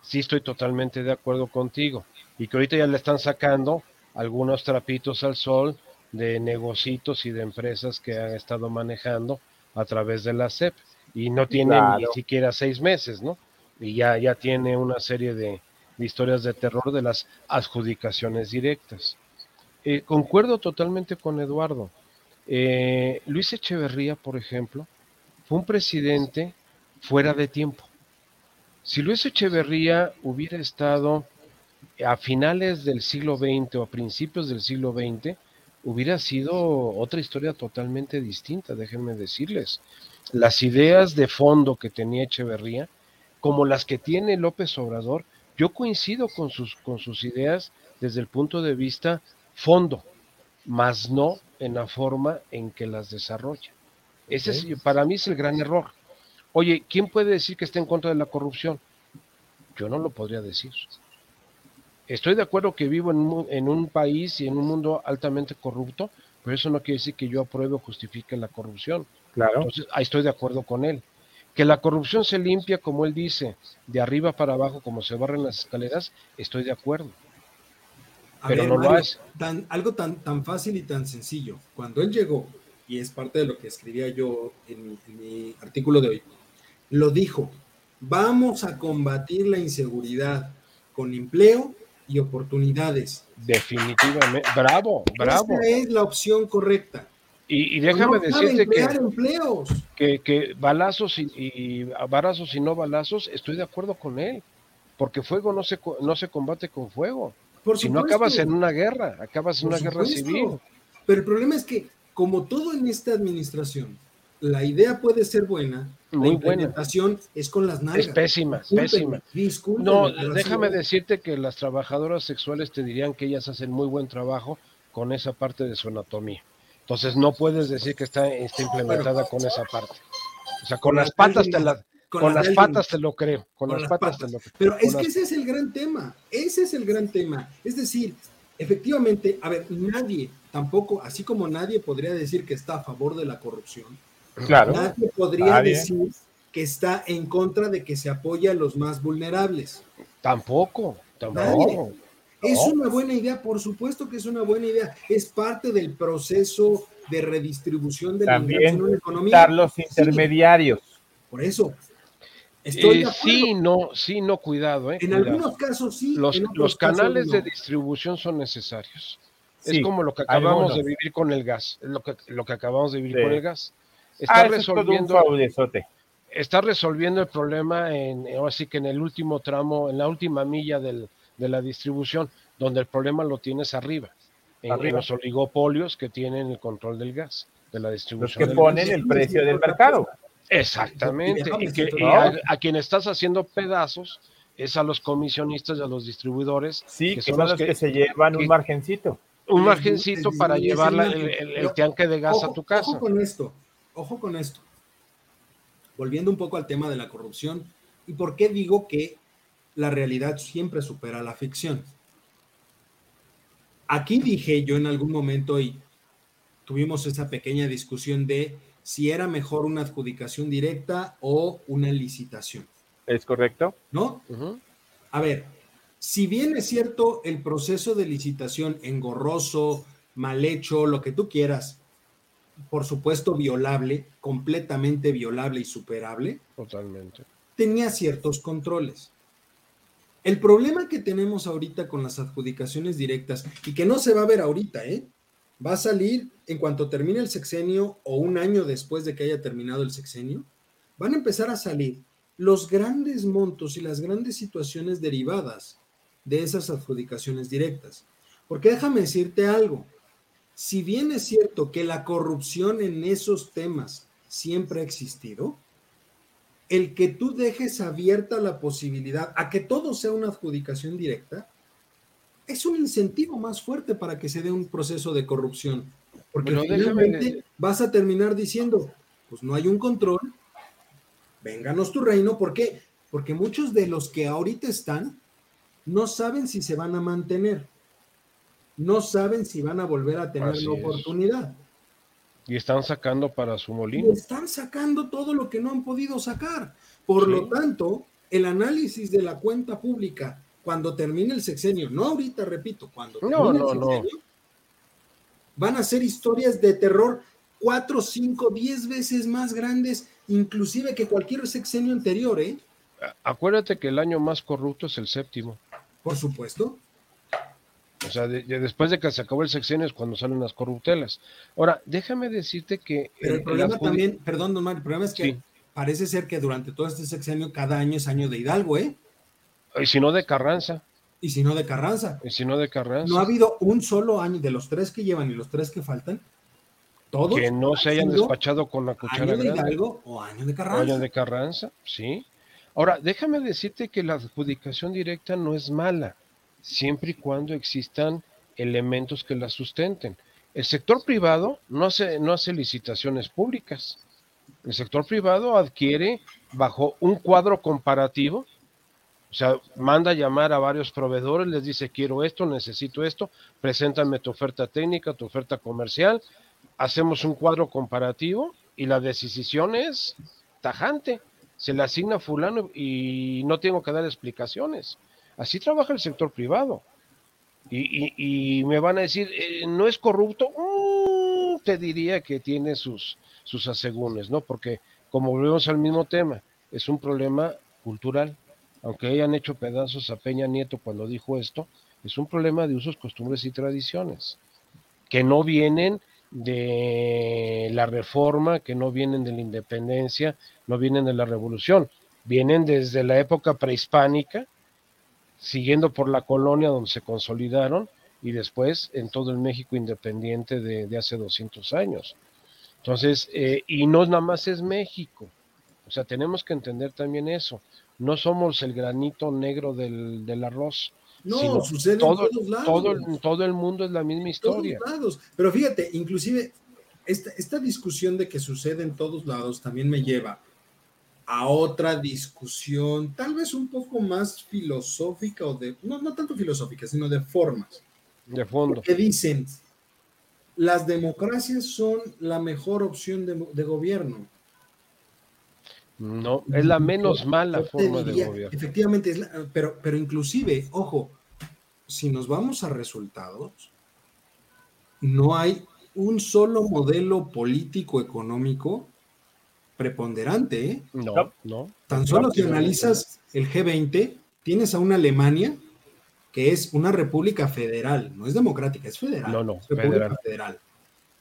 sí estoy totalmente de acuerdo contigo. Y que ahorita ya le están sacando algunos trapitos al sol de negocios y de empresas que han estado manejando a través de la SEP y no tiene ni siquiera seis meses, ¿no? Y ya, ya tiene una serie de, historias de terror de las adjudicaciones directas. Eh, concuerdo totalmente con Eduardo. Eh, Luis Echeverría, por ejemplo, fue un presidente fuera de tiempo. Si Luis Echeverría hubiera estado a finales del siglo XX o a principios del siglo XX hubiera sido otra historia totalmente distinta, déjenme decirles. Las ideas de fondo que tenía Echeverría, como las que tiene López Obrador, yo coincido con sus, con sus ideas desde el punto de vista fondo, más no en la forma en que las desarrolla. Ese es, para mí es el gran error. Oye, ¿quién puede decir que está en contra de la corrupción? Yo no lo podría decir Estoy de acuerdo que vivo en un, en un país y en un mundo altamente corrupto, pero eso no quiere decir que yo apruebe o justifique la corrupción. Claro. Entonces, ahí estoy de acuerdo con él. Que la corrupción se limpia, como él dice, de arriba para abajo, como se barren las escaleras, estoy de acuerdo. A Pero ver, no lo Mario, hace. tan- algo tan, tan fácil y tan sencillo. Cuando él llegó, y es parte de lo que escribía yo en mi, en mi artículo de hoy, lo dijo, vamos a combatir la inseguridad con empleo y oportunidades. Definitivamente. Bravo, bravo. Esa es la opción correcta. Y, y déjame no decirte que, empleos. que, que balazos y, y balazos y no balazos, estoy de acuerdo con él. Porque fuego no se, no se combate con fuego. Por Si no acabas en una guerra, acabas en Por una guerra civil. Pero el problema es que, como todo en esta administración, la idea puede ser buena, Muy la buena. implementación es con las nalgas. Es pésima, pésima. discúlpenme, No, así déjame decirte que las trabajadoras sexuales te dirían que ellas hacen muy buen trabajo con esa parte de su anatomía. Entonces no puedes decir que está, está implementada con esa parte. O sea, con Con las patas te la- con con las patas te lo creo, con Con las las patas patas. te lo creo. Pero es las- que ese es el gran tema, ese es el gran tema. Es decir, efectivamente, a ver, nadie, tampoco, así como nadie podría decir que está a favor de la corrupción, Claro. nadie podría Nadie. decir que está en contra de que se apoye a los más vulnerables. Tampoco, tampoco. Nadie. Es No. una buena idea, por supuesto que es una buena idea. Es parte del proceso de redistribución de la También inversión en la economía. Quitar los Sí, intermediarios. por eso. Estoy Eh, sí, no, sí, no, cuidado, eh. en cuidado. algunos casos sí. los, canales no. de distribución son necesarios. Sí, es como lo que acabamos algunos. de vivir con el gas, es lo que, lo que acabamos de vivir Sí. con el gas. Está Ah, es resolviendo, está resolviendo el problema en, ahora sí que en el último tramo, en la última milla del- de la distribución, donde el problema lo tienes arriba, en, Arriba. los oligopolios que tienen el control del gas, de la Los distribución que del ponen gas. el precio del mercado. Exactamente, Y que, y a, a quien estás haciendo pedazos es a los comisionistas y a los distribuidores, Sí, que que son son los los que- que, se llevan que- un margencito. un margencito para llevar el, el- tanque de gas ojo, a tu casa. Ojo con esto, ojo con esto. Volviendo un poco al tema de la corrupción y por qué digo que la realidad siempre supera la ficción. Aquí dije yo en algún momento y tuvimos esa pequeña discusión de si era mejor una adjudicación directa o una licitación, ¿Es correcto? ¿no? A ver, si bien es cierto el proceso de licitación engorroso, mal hecho, lo que tú quieras, por supuesto violable, completamente violable y superable, Totalmente. tenía ciertos controles. El problema que tenemos ahorita con las adjudicaciones directas y que no se va a ver ahorita, ¿eh? Va a salir en cuanto termine el sexenio o un año después de que haya terminado el sexenio, van a empezar a salir los grandes montos y las grandes situaciones derivadas de esas adjudicaciones directas. Porque déjame decirte algo, si bien es cierto que la corrupción en esos temas siempre ha existido, el que tú dejes abierta la posibilidad a que todo sea una adjudicación directa, es un incentivo más fuerte para que se dé un proceso de corrupción. Porque finalmente vas a terminar diciendo, pues no hay un control, vénganos tu reino, ¿por qué? Porque muchos de los que ahorita están no saben si se van a mantener, no saben si van a volver a tener Así la es. oportunidad. Y están sacando para su Y molino. están sacando todo lo que no han podido sacar. Por Sí. lo tanto, el análisis de la cuenta pública cuando termine el sexenio, no ahorita, repito, cuando No, termine no, el no. sexenio, van a ser historias de terror cuatro, cinco, diez veces más grandes, inclusive que cualquier sexenio anterior, ¿eh? Acuérdate que el año más corrupto es el séptimo. Por supuesto. O sea, de- de- después de que se acabó el sexenio es cuando salen las corruptelas. Ahora, déjame decirte que... Pero el problema también, perdón, don Mario, el problema es que Sí. parece ser que durante todo este sexenio, cada año es año de Hidalgo, ¿eh? Y si no de Carranza, Y si no de Carranza. y si no de Carranza, No ha habido un solo año de los tres que llevan y los tres que faltan. Todos. que no se hayan despachado con la cuchara Año de grande. Hidalgo o año de Carranza. Año de Carranza, sí. Ahora, déjame decirte que la adjudicación directa no es mala, siempre y cuando existan elementos que la sustenten. El sector privado no hace, no hace licitaciones públicas. El sector privado adquiere bajo un cuadro comparativo O sea, manda a llamar a varios proveedores, les dice, quiero esto, necesito esto, preséntame tu oferta técnica, tu oferta comercial, hacemos un cuadro comparativo y la decisión es tajante. Se le asigna a fulano y no tengo que dar explicaciones. Así trabaja el sector privado. Y, me van a decir, eh, ¿no es corrupto? Mm, te diría que tiene sus, sus asegúnes, ¿no? Porque como volvemos al mismo tema, es un problema cultural aunque hayan hecho pedazos a Peña Nieto cuando dijo esto, es un problema de usos, costumbres y tradiciones, que no vienen de la reforma, que no vienen de la independencia, no vienen de la revolución, vienen desde la época prehispánica, siguiendo por la colonia donde se consolidaron y después en todo el México independiente de, hace 200 años. Entonces, eh, y no nada más es México, o sea, tenemos que entender también eso no somos el granito negro del, arroz. No, sucede todo, en todos lados. Todo, todo, el mundo es la misma historia. Todos lados. Pero fíjate, inclusive esta, esta discusión de que sucede en todos lados también me lleva a otra discusión, tal vez un poco más filosófica o de, no, no tanto filosófica, sino de formas. De fondo. Que dicen, las democracias son la mejor opción de, de gobierno. No, es la menos mala forma de gobierno. Efectivamente, es pero, pero inclusive, ojo, si nos vamos a resultados, no hay un solo modelo político económico preponderante. ¿eh? No, no. Tan solo si analizas el G20, tienes a una Alemania que es una república federal, no es democrática, es federal. No, no, federal. federal.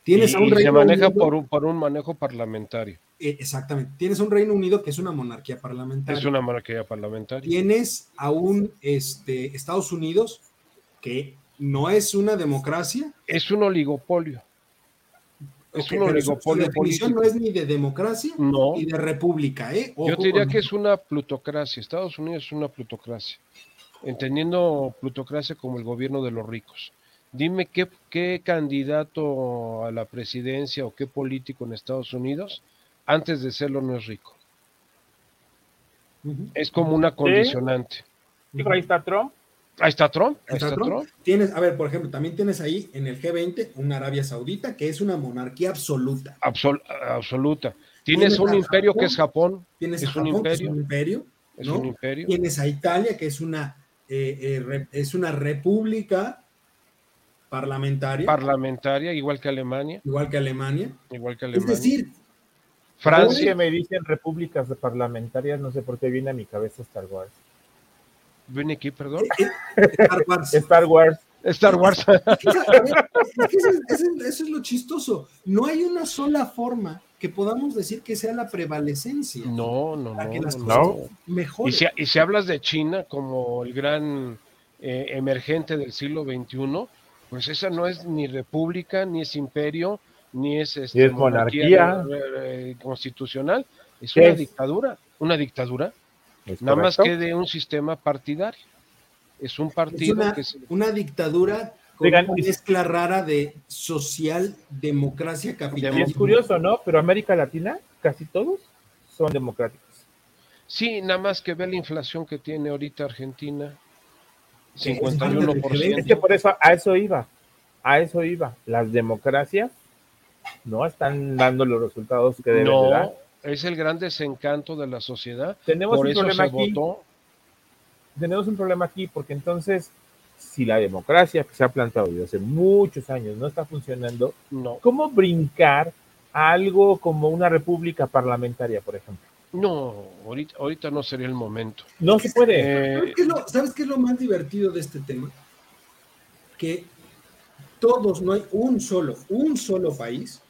Tienes a un se maneja por un, por un manejo parlamentario. Eh, exactamente. Tienes un Reino Unido que es una monarquía parlamentaria. Es una monarquía parlamentaria. Tienes a un este, Estados Unidos que no es una democracia. Es un oligopolio. Es un oligopolio. Su, definición no es ni de democracia ni de república. ¿eh? Yo diría que es una plutocracia. Estados Unidos es una plutocracia. Entendiendo plutocracia como el gobierno de los ricos. Dime qué, qué candidato a la presidencia o qué político en Estados Unidos antes de serlo no es rico. Es como una condicionante. ahí está Trump. Ahí está Trump. Ahí está, Trump. Tienes, a ver, por ejemplo, también tienes ahí en el G20 una Arabia Saudita que es una monarquía absoluta. absoluta. Tienes, un imperio que es Japón. Tienes es, un imperio. es un imperio. Es un imperio. Tienes a Italia que es una, eh, eh, es una república parlamentaria. Parlamentaria, igual que Alemania. Igual que Alemania. Igual que Alemania. Es decir, Francia. me dicen repúblicas parlamentarias, no sé por qué viene a mi cabeza Star Wars. ¿Viene aquí, perdón? Eh, eh, Star Wars. Star Wars. Star Wars. Eso es lo chistoso. No hay una sola forma que podamos decir que sea la prevalecencia. No, no, no. no. Mejor. Y si, y si hablas de China como el gran eh, emergente del siglo XXI, pues esa no es ni república, ni es imperio, ni es, este, monarquía, eh, constitucional, es una dictadura, una dictadura, nada más que de un sistema partidario. Es un partido una, que una dictadura con una mezcla rara de socialdemocracia capitalista. Y es curioso, ¿no? Pero América Latina, casi todos son democráticos. Sí, nada más que ve la inflación que tiene ahorita Argentina, 51%. Es que por eso a eso iba, a eso iba. Las democracias no están dando los resultados que deben dar. Es el gran desencanto de la sociedad. Tenemos un problema aquí. Tenemos un problema aquí porque entonces, si la democracia que se ha plantado desde hace muchos años no está funcionando, no. ¿cómo brincar a algo como una república parlamentaria, por ejemplo? No, ahorita, ahorita no sería el momento. No se puede. Eh, ¿Sabes qué es lo más divertido de este tema? Que todos, no hay un solo, un solo país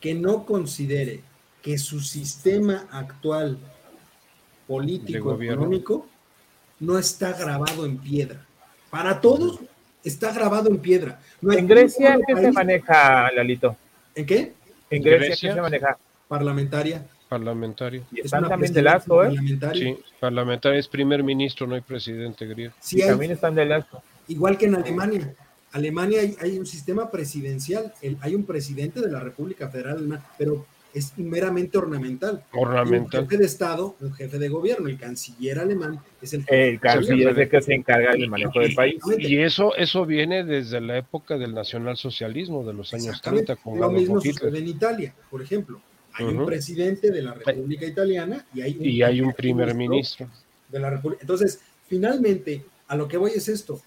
que no considere que su sistema actual político económico no está grabado en piedra. Para todos está grabado en piedra. ¿En Grecia qué se maneja, Lalito? ¿En qué? En Grecia, ¿qué se maneja? Parlamentaria. Parlamentario. Y están también de lazo, ¿eh? Sí, parlamentario es primer ministro, no hay presidente griego. Sí, también están de lazo. Igual que en Alemania. Alemania hay, un sistema presidencial, hay un presidente de la República Federal, pero es meramente ornamental. Ornamental. Un jefe de Estado, un jefe de gobierno, el canciller alemán es el El canciller es el que se encarga del manejo del país. Y eso, eso viene desde la época del nacionalsocialismo de los años 30. Con Lo mismo sucede en Italia, por ejemplo. Hay un presidente de la República Italiana y hay un, y hay un primer ministro. De la República. Entonces, finalmente, a lo que voy es esto.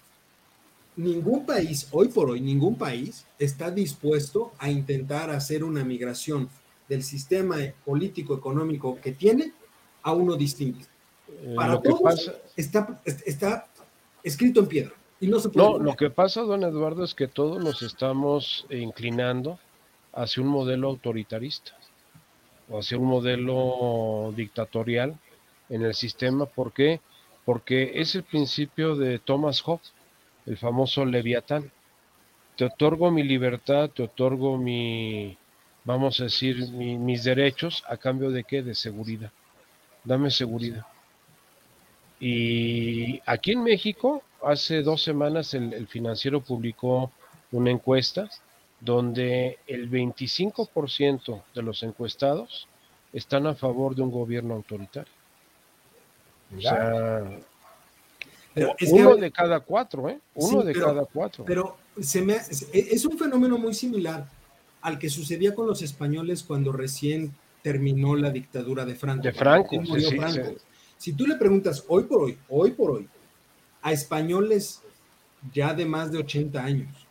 Ningún país, hoy por hoy, ningún país está dispuesto a intentar hacer una migración del sistema político económico que tiene a uno distinto. Eh, Para todos pasa, está, está escrito en piedra y no se puede. no, lo que pasa, don Eduardo, es que todos nos estamos inclinando hacia un modelo autoritarista o hacia un modelo dictatorial en el sistema. ¿Por qué? Porque es el principio de Thomas Hobbes, el famoso Leviatán. Te otorgo mi libertad, te otorgo mi, vamos a decir, mi- mis derechos a cambio de qué? De seguridad. Dame seguridad. Y aquí en México, hace dos semanas el, el financiero publicó una encuesta donde el 25% de los encuestados están a favor de un gobierno autoritario. O sea, Pero es que- uno de cada cuatro, ¿eh? Uno Sí, de pero- cada cuatro. Pero se me, es un fenómeno muy similar al que sucedía con los españoles cuando recién terminó la dictadura de Franco. De Franco, sí, murió sí, Franco. sí. Si tú le preguntas hoy por hoy, hoy por hoy, a españoles ya de más de 80 años,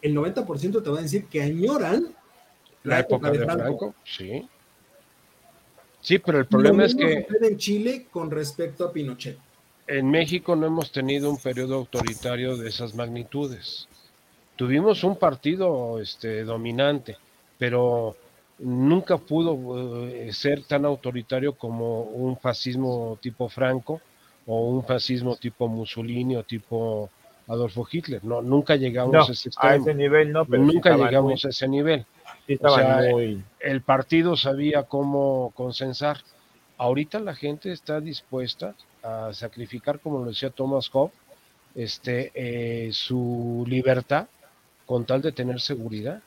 el 90% te va a decir que añoran La época de Franco, sí. Sí, pero el problema es que sucede en Chile con respecto a Pinochet. en México no hemos tenido un periodo autoritario de esas magnitudes. Tuvimos un partido este, dominante, pero nunca pudo eh, ser tan autoritario como un fascismo tipo Franco o un fascismo tipo Mussolini o tipo Adolfo Hitler. No, nunca llegamos No, a ese a extremo. ese nivel no, pero nunca llegamos muy- a ese nivel. sí estaban o sea, muy- el partido sabía cómo consensar. Ahorita la gente está dispuesta a sacrificar, como lo decía Thomas Hobbes, este, eh, su libertad con tal de tener seguridad,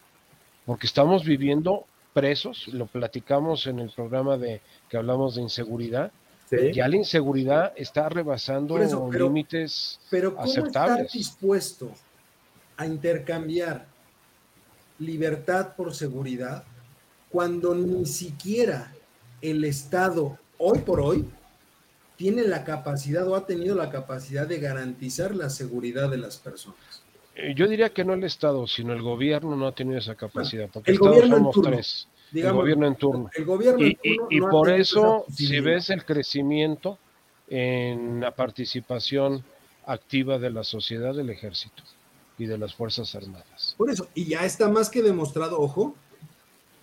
porque estamos viviendo presos, lo platicamos en el programa de que hablamos de inseguridad, sí. ya la inseguridad está rebasando eso, pero- límites Pero ¿cómo estar dispuesto a intercambiar libertad por seguridad cuando ni siquiera el Estado hoy por hoy tiene la capacidad o ha tenido la capacidad de garantizar la seguridad de las personas? Eh, Yo diría que no el Estado, sino el gobierno no ha tenido esa capacidad, porque el el Estado gobierno en somos turno, tres, Digamos, el gobierno en turno. el gobierno en Y, y- turno y no ha por eso, si ves el crecimiento en la participación activa de la sociedad del ejército y de las Fuerzas Armadas. Por eso, y ya está más que demostrado, ojo,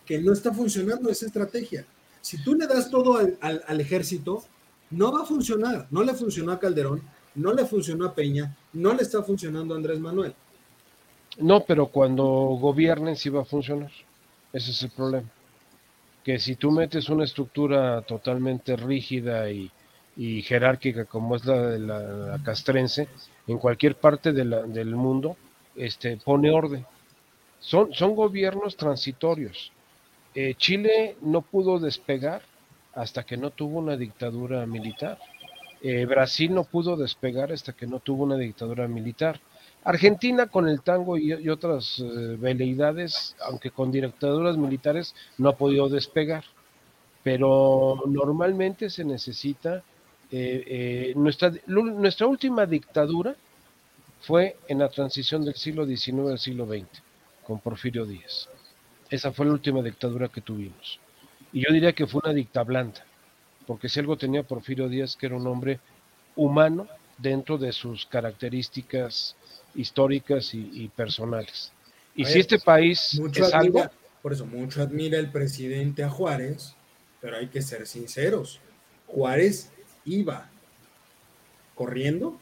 que no está funcionando esa estrategia. Si tú le das todo al, al- al ejército, no va a funcionar. No le funcionó a Calderón, no le funcionó a Peña, no le está funcionando a Andrés Manuel. No, pero cuando gobiernen sí va a funcionar. Ese es el problema. Que si tú metes una estructura totalmente rígida y, jerárquica como es la de la, castrense, en cualquier parte del mundo, este, pone orden. Son, son gobiernos transitorios. Eh, Chile no pudo despegar hasta que no tuvo una dictadura militar. Eh, Brasil no pudo despegar hasta que no tuvo una dictadura militar. Argentina con el tango y, otras eh, veleidades, aunque con dictaduras militares, no ha podido despegar. Pero normalmente se necesita, eh, nuestra, nuestra última dictadura fue en la transición del siglo XIX al siglo XX, con Porfirio Díaz. Esa fue la última dictadura que tuvimos. Y yo diría que fue una dicta blanda, porque si algo tenía Porfirio Díaz, que era un hombre humano dentro de sus características históricas y, y personales. Y si este país Mucho es algo, por eso, mucho admira el presidente a Juárez, pero hay que ser sinceros. Juárez iba corriendo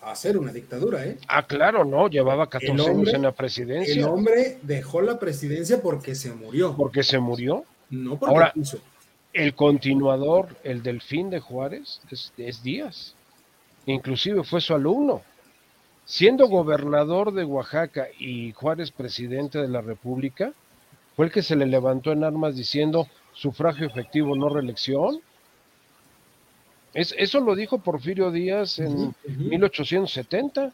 a hacer una dictadura, ¿eh? ah, claro, no, llevaba 14 El hombre- años en la El presidencia, hombre dejó la presidencia porque se murió, porque se murió. no porque Ahora- quiso. El continuador, el delfín de Juárez, es, es Díaz. Inclusive fue su alumno. Siendo gobernador de Oaxaca y Juárez presidente de la República, fue el que se le levantó en armas diciendo sufragio efectivo, no reelección. Es, eso lo dijo Porfirio Díaz en 1870,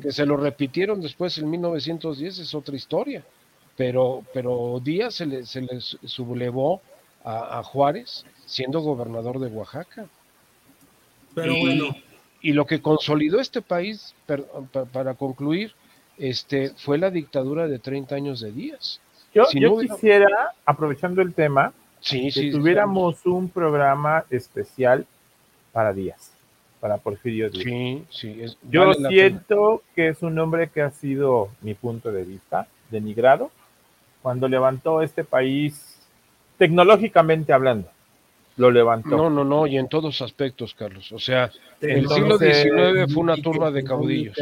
que se lo repitieron después en 1910, es otra historia. Pero, pero Díaz se le, se le sublevó a, Juárez siendo gobernador de Oaxaca. Pero y, bueno. Y lo que consolidó este país, para concluir, este, fue la dictadura de 30 años de Díaz. Yo, quisiera, aprovechando el tema, que tuviéramos un programa especial para Díaz, para Porfirio Díaz. Sí, sí. Yo siento que es un hombre que ha sido, mi punto de vista, denigrado cuando levantó este país tecnológicamente hablando. Lo levantó. No, no, no, y en todos aspectos, Carlos. O sea, el siglo XIX fue una turba de caudillos.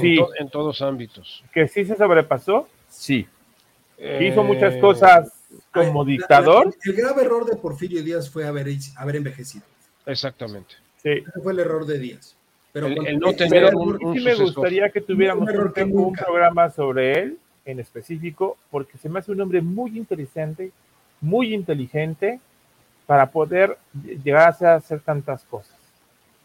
sí. En todos ámbitos. Que sí se sobrepasó, sí hizo muchas eh, cosas como dictador. el grave error de Porfirio Díaz fue haber, haber envejecido. Exactamente. Sí. Ese fue el error de Díaz. Pero el, no tener un, sí me gustaría que tuviéramos un, un, programa sobre él en específico, porque se me hace un hombre muy interesante, muy inteligente, para poder llegar a hacer tantas cosas.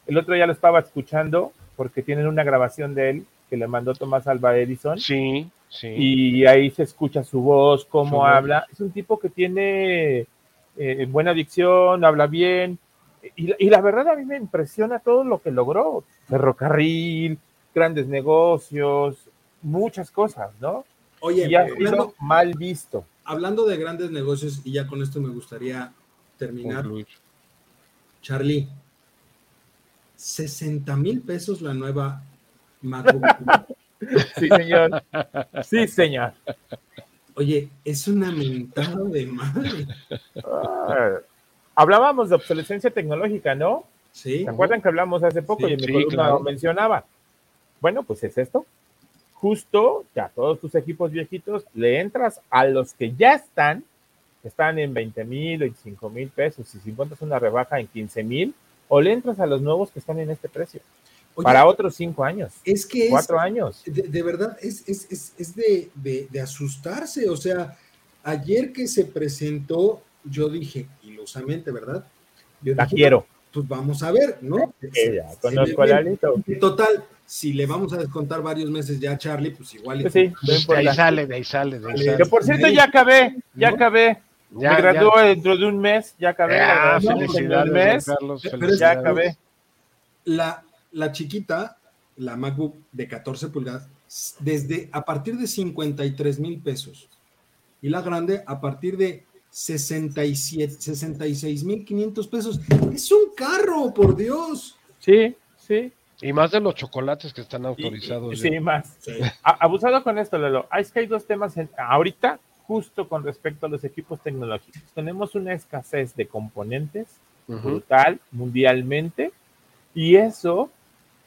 El otro día lo estaba escuchando, porque tienen una grabación de él que le mandó Tomás Alba Edison. Sí. Y ahí se escucha su voz, cómo habla. Es un tipo que tiene eh, buena dicción, habla bien. Y, la verdad a mí me impresiona todo lo que logró. Ferrocarril, grandes negocios, muchas cosas, ¿no? Oye, y ha sido mal visto. Hablando de grandes negocios, y ya con esto me gustaría terminar. Charlie, 60 mil pesos la nueva MacBook. Sí, señor. Sí, señor. Oye, es una mentada de madre. Ah, hablábamos de obsolescencia tecnológica, ¿no? Sí. ¿Se acuerdan que hablamos hace poco y en mi columna mencionaba? Bueno, pues es esto. Justo, ya todos tus equipos viejitos, le entras a los que ya están, están en 20 mil, 25 mil pesos, y si encuentras una rebaja en 15 mil, o le entras a los nuevos que están en este precio para otros cinco años. Es que cuatro años. De, verdad, es, de, de, asustarse. O sea, ayer que se presentó, yo dije, ilusamente, ¿verdad? Yo La quiero. Pues vamos a ver, ¿no? conozco alito. Total, si le vamos a descontar varios meses ya a Charlie, pues igual. Pues sí, de ahí sale, de ahí sale, de ahí sale. Que por cierto, ya acabé, ya acabé. Ya, Me graduó dentro de un mes, ya acabé. Ah, felicidades, Carlos, Ya acabé. La, la chiquita, la MacBook de 14 pulgadas, desde a partir de 53 mil pesos. Y la grande a partir de 67, 66 mil 500 pesos. Es un carro, por Dios. Sí, sí. Y más de los chocolates que están autorizados. sí, más. Abusado con esto, Lelo. Es que hay dos temas ahorita, justo con respecto a los equipos tecnológicos. Tenemos una escasez de componentes brutal mundialmente y eso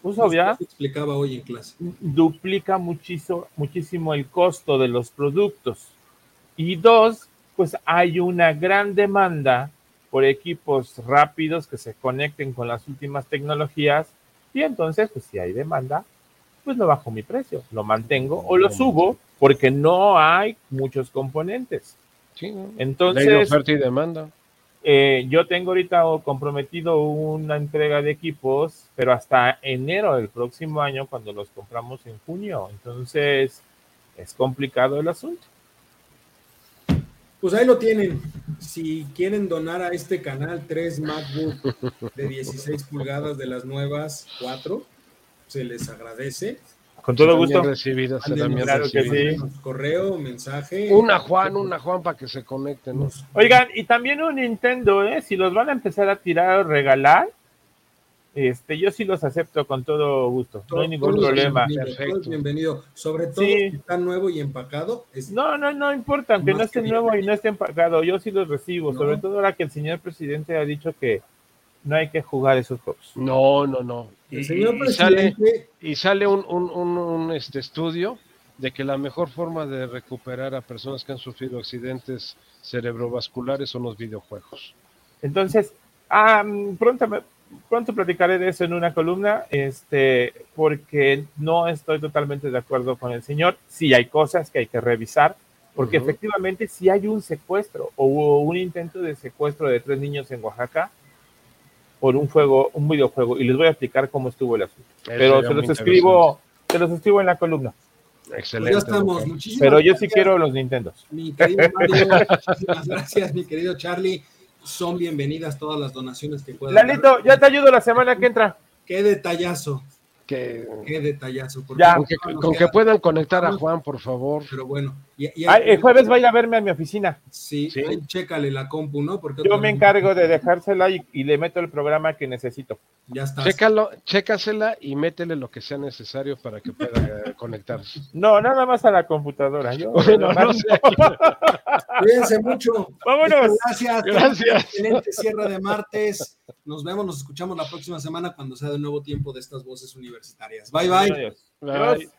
Puso ya. explicaba hoy en clase. Duplica muchísimo, muchísimo el costo de los productos. Y dos, pues hay una gran demanda por equipos rápidos que se conecten con las últimas tecnologías. Y entonces, pues si hay demanda, pues no bajo mi precio, lo mantengo o lo subo porque no hay muchos componentes. Sí, entonces. oferta y demanda. Eh, yo tengo ahorita comprometido una entrega de equipos, pero hasta enero del próximo año, cuando los compramos en junio. Entonces, es complicado el asunto. Pues ahí lo tienen. Si quieren donar a este canal tres MacBook de 16 pulgadas de las nuevas, cuatro, se les agradece. Con todo gusto. Recibidas, claro que sí. Correo, mensaje. Una Juan, una Juan para que se conecten. Oigan, y también un Nintendo, ¿eh? Si los van a empezar a tirar o regalar, este, yo sí los acepto con todo gusto. no hay ningún problema. Bienvenido, bienvenido. Sobre todo si está nuevo y empacado. No, no, no importa, aunque no esté nuevo y no esté empacado, yo sí los recibo. Sobre todo ahora que el señor presidente ha dicho que no hay que jugar esos juegos. No, no, no. Y, sale, y sale un, un, este estudio de que la mejor forma de recuperar a personas que han sufrido accidentes cerebrovasculares son los videojuegos. Entonces, ah, pronto, pronto platicaré de eso en una columna, este, porque no estoy totalmente de acuerdo con el señor. Sí hay cosas que hay que revisar, porque efectivamente si hay un secuestro o un intento de secuestro de tres niños en Oaxaca por un juego, un videojuego, y les voy a explicar cómo estuvo el asunto. Pero se los escribo, se los escribo en la columna. Excelente. ya estamos. Muchísimas Pero yo sí quiero los Nintendos. Mi querido Mario, muchísimas gracias, mi querido Charlie. Son bienvenidas todas las donaciones que puedan. Lalito, ya te ayudo la semana que entra. Qué detallazo. Que, Qué detallazo. Ya. con que, con puedan conectar a Juan, por favor. Pero bueno. Y, y- Ah, el jueves va a ir a verme a mi oficina. Sí, Sí. ahí chécale la compu, ¿no? Porque Yo me encargo de dejársela y, y le meto el programa que necesito. Ya está. Chécalo, chécasela y métele lo que sea necesario para que pueda eh, conectarse. No, nada más a la computadora. Yo, Bueno, no sé. Cuídense mucho. Vámonos. Gracias. Gracias. Excelente cierre de martes. Nos vemos, nos escuchamos la próxima semana cuando sea de nuevo tiempo de estas voces universitarias. Bye bye. Adiós. Bye. Adiós.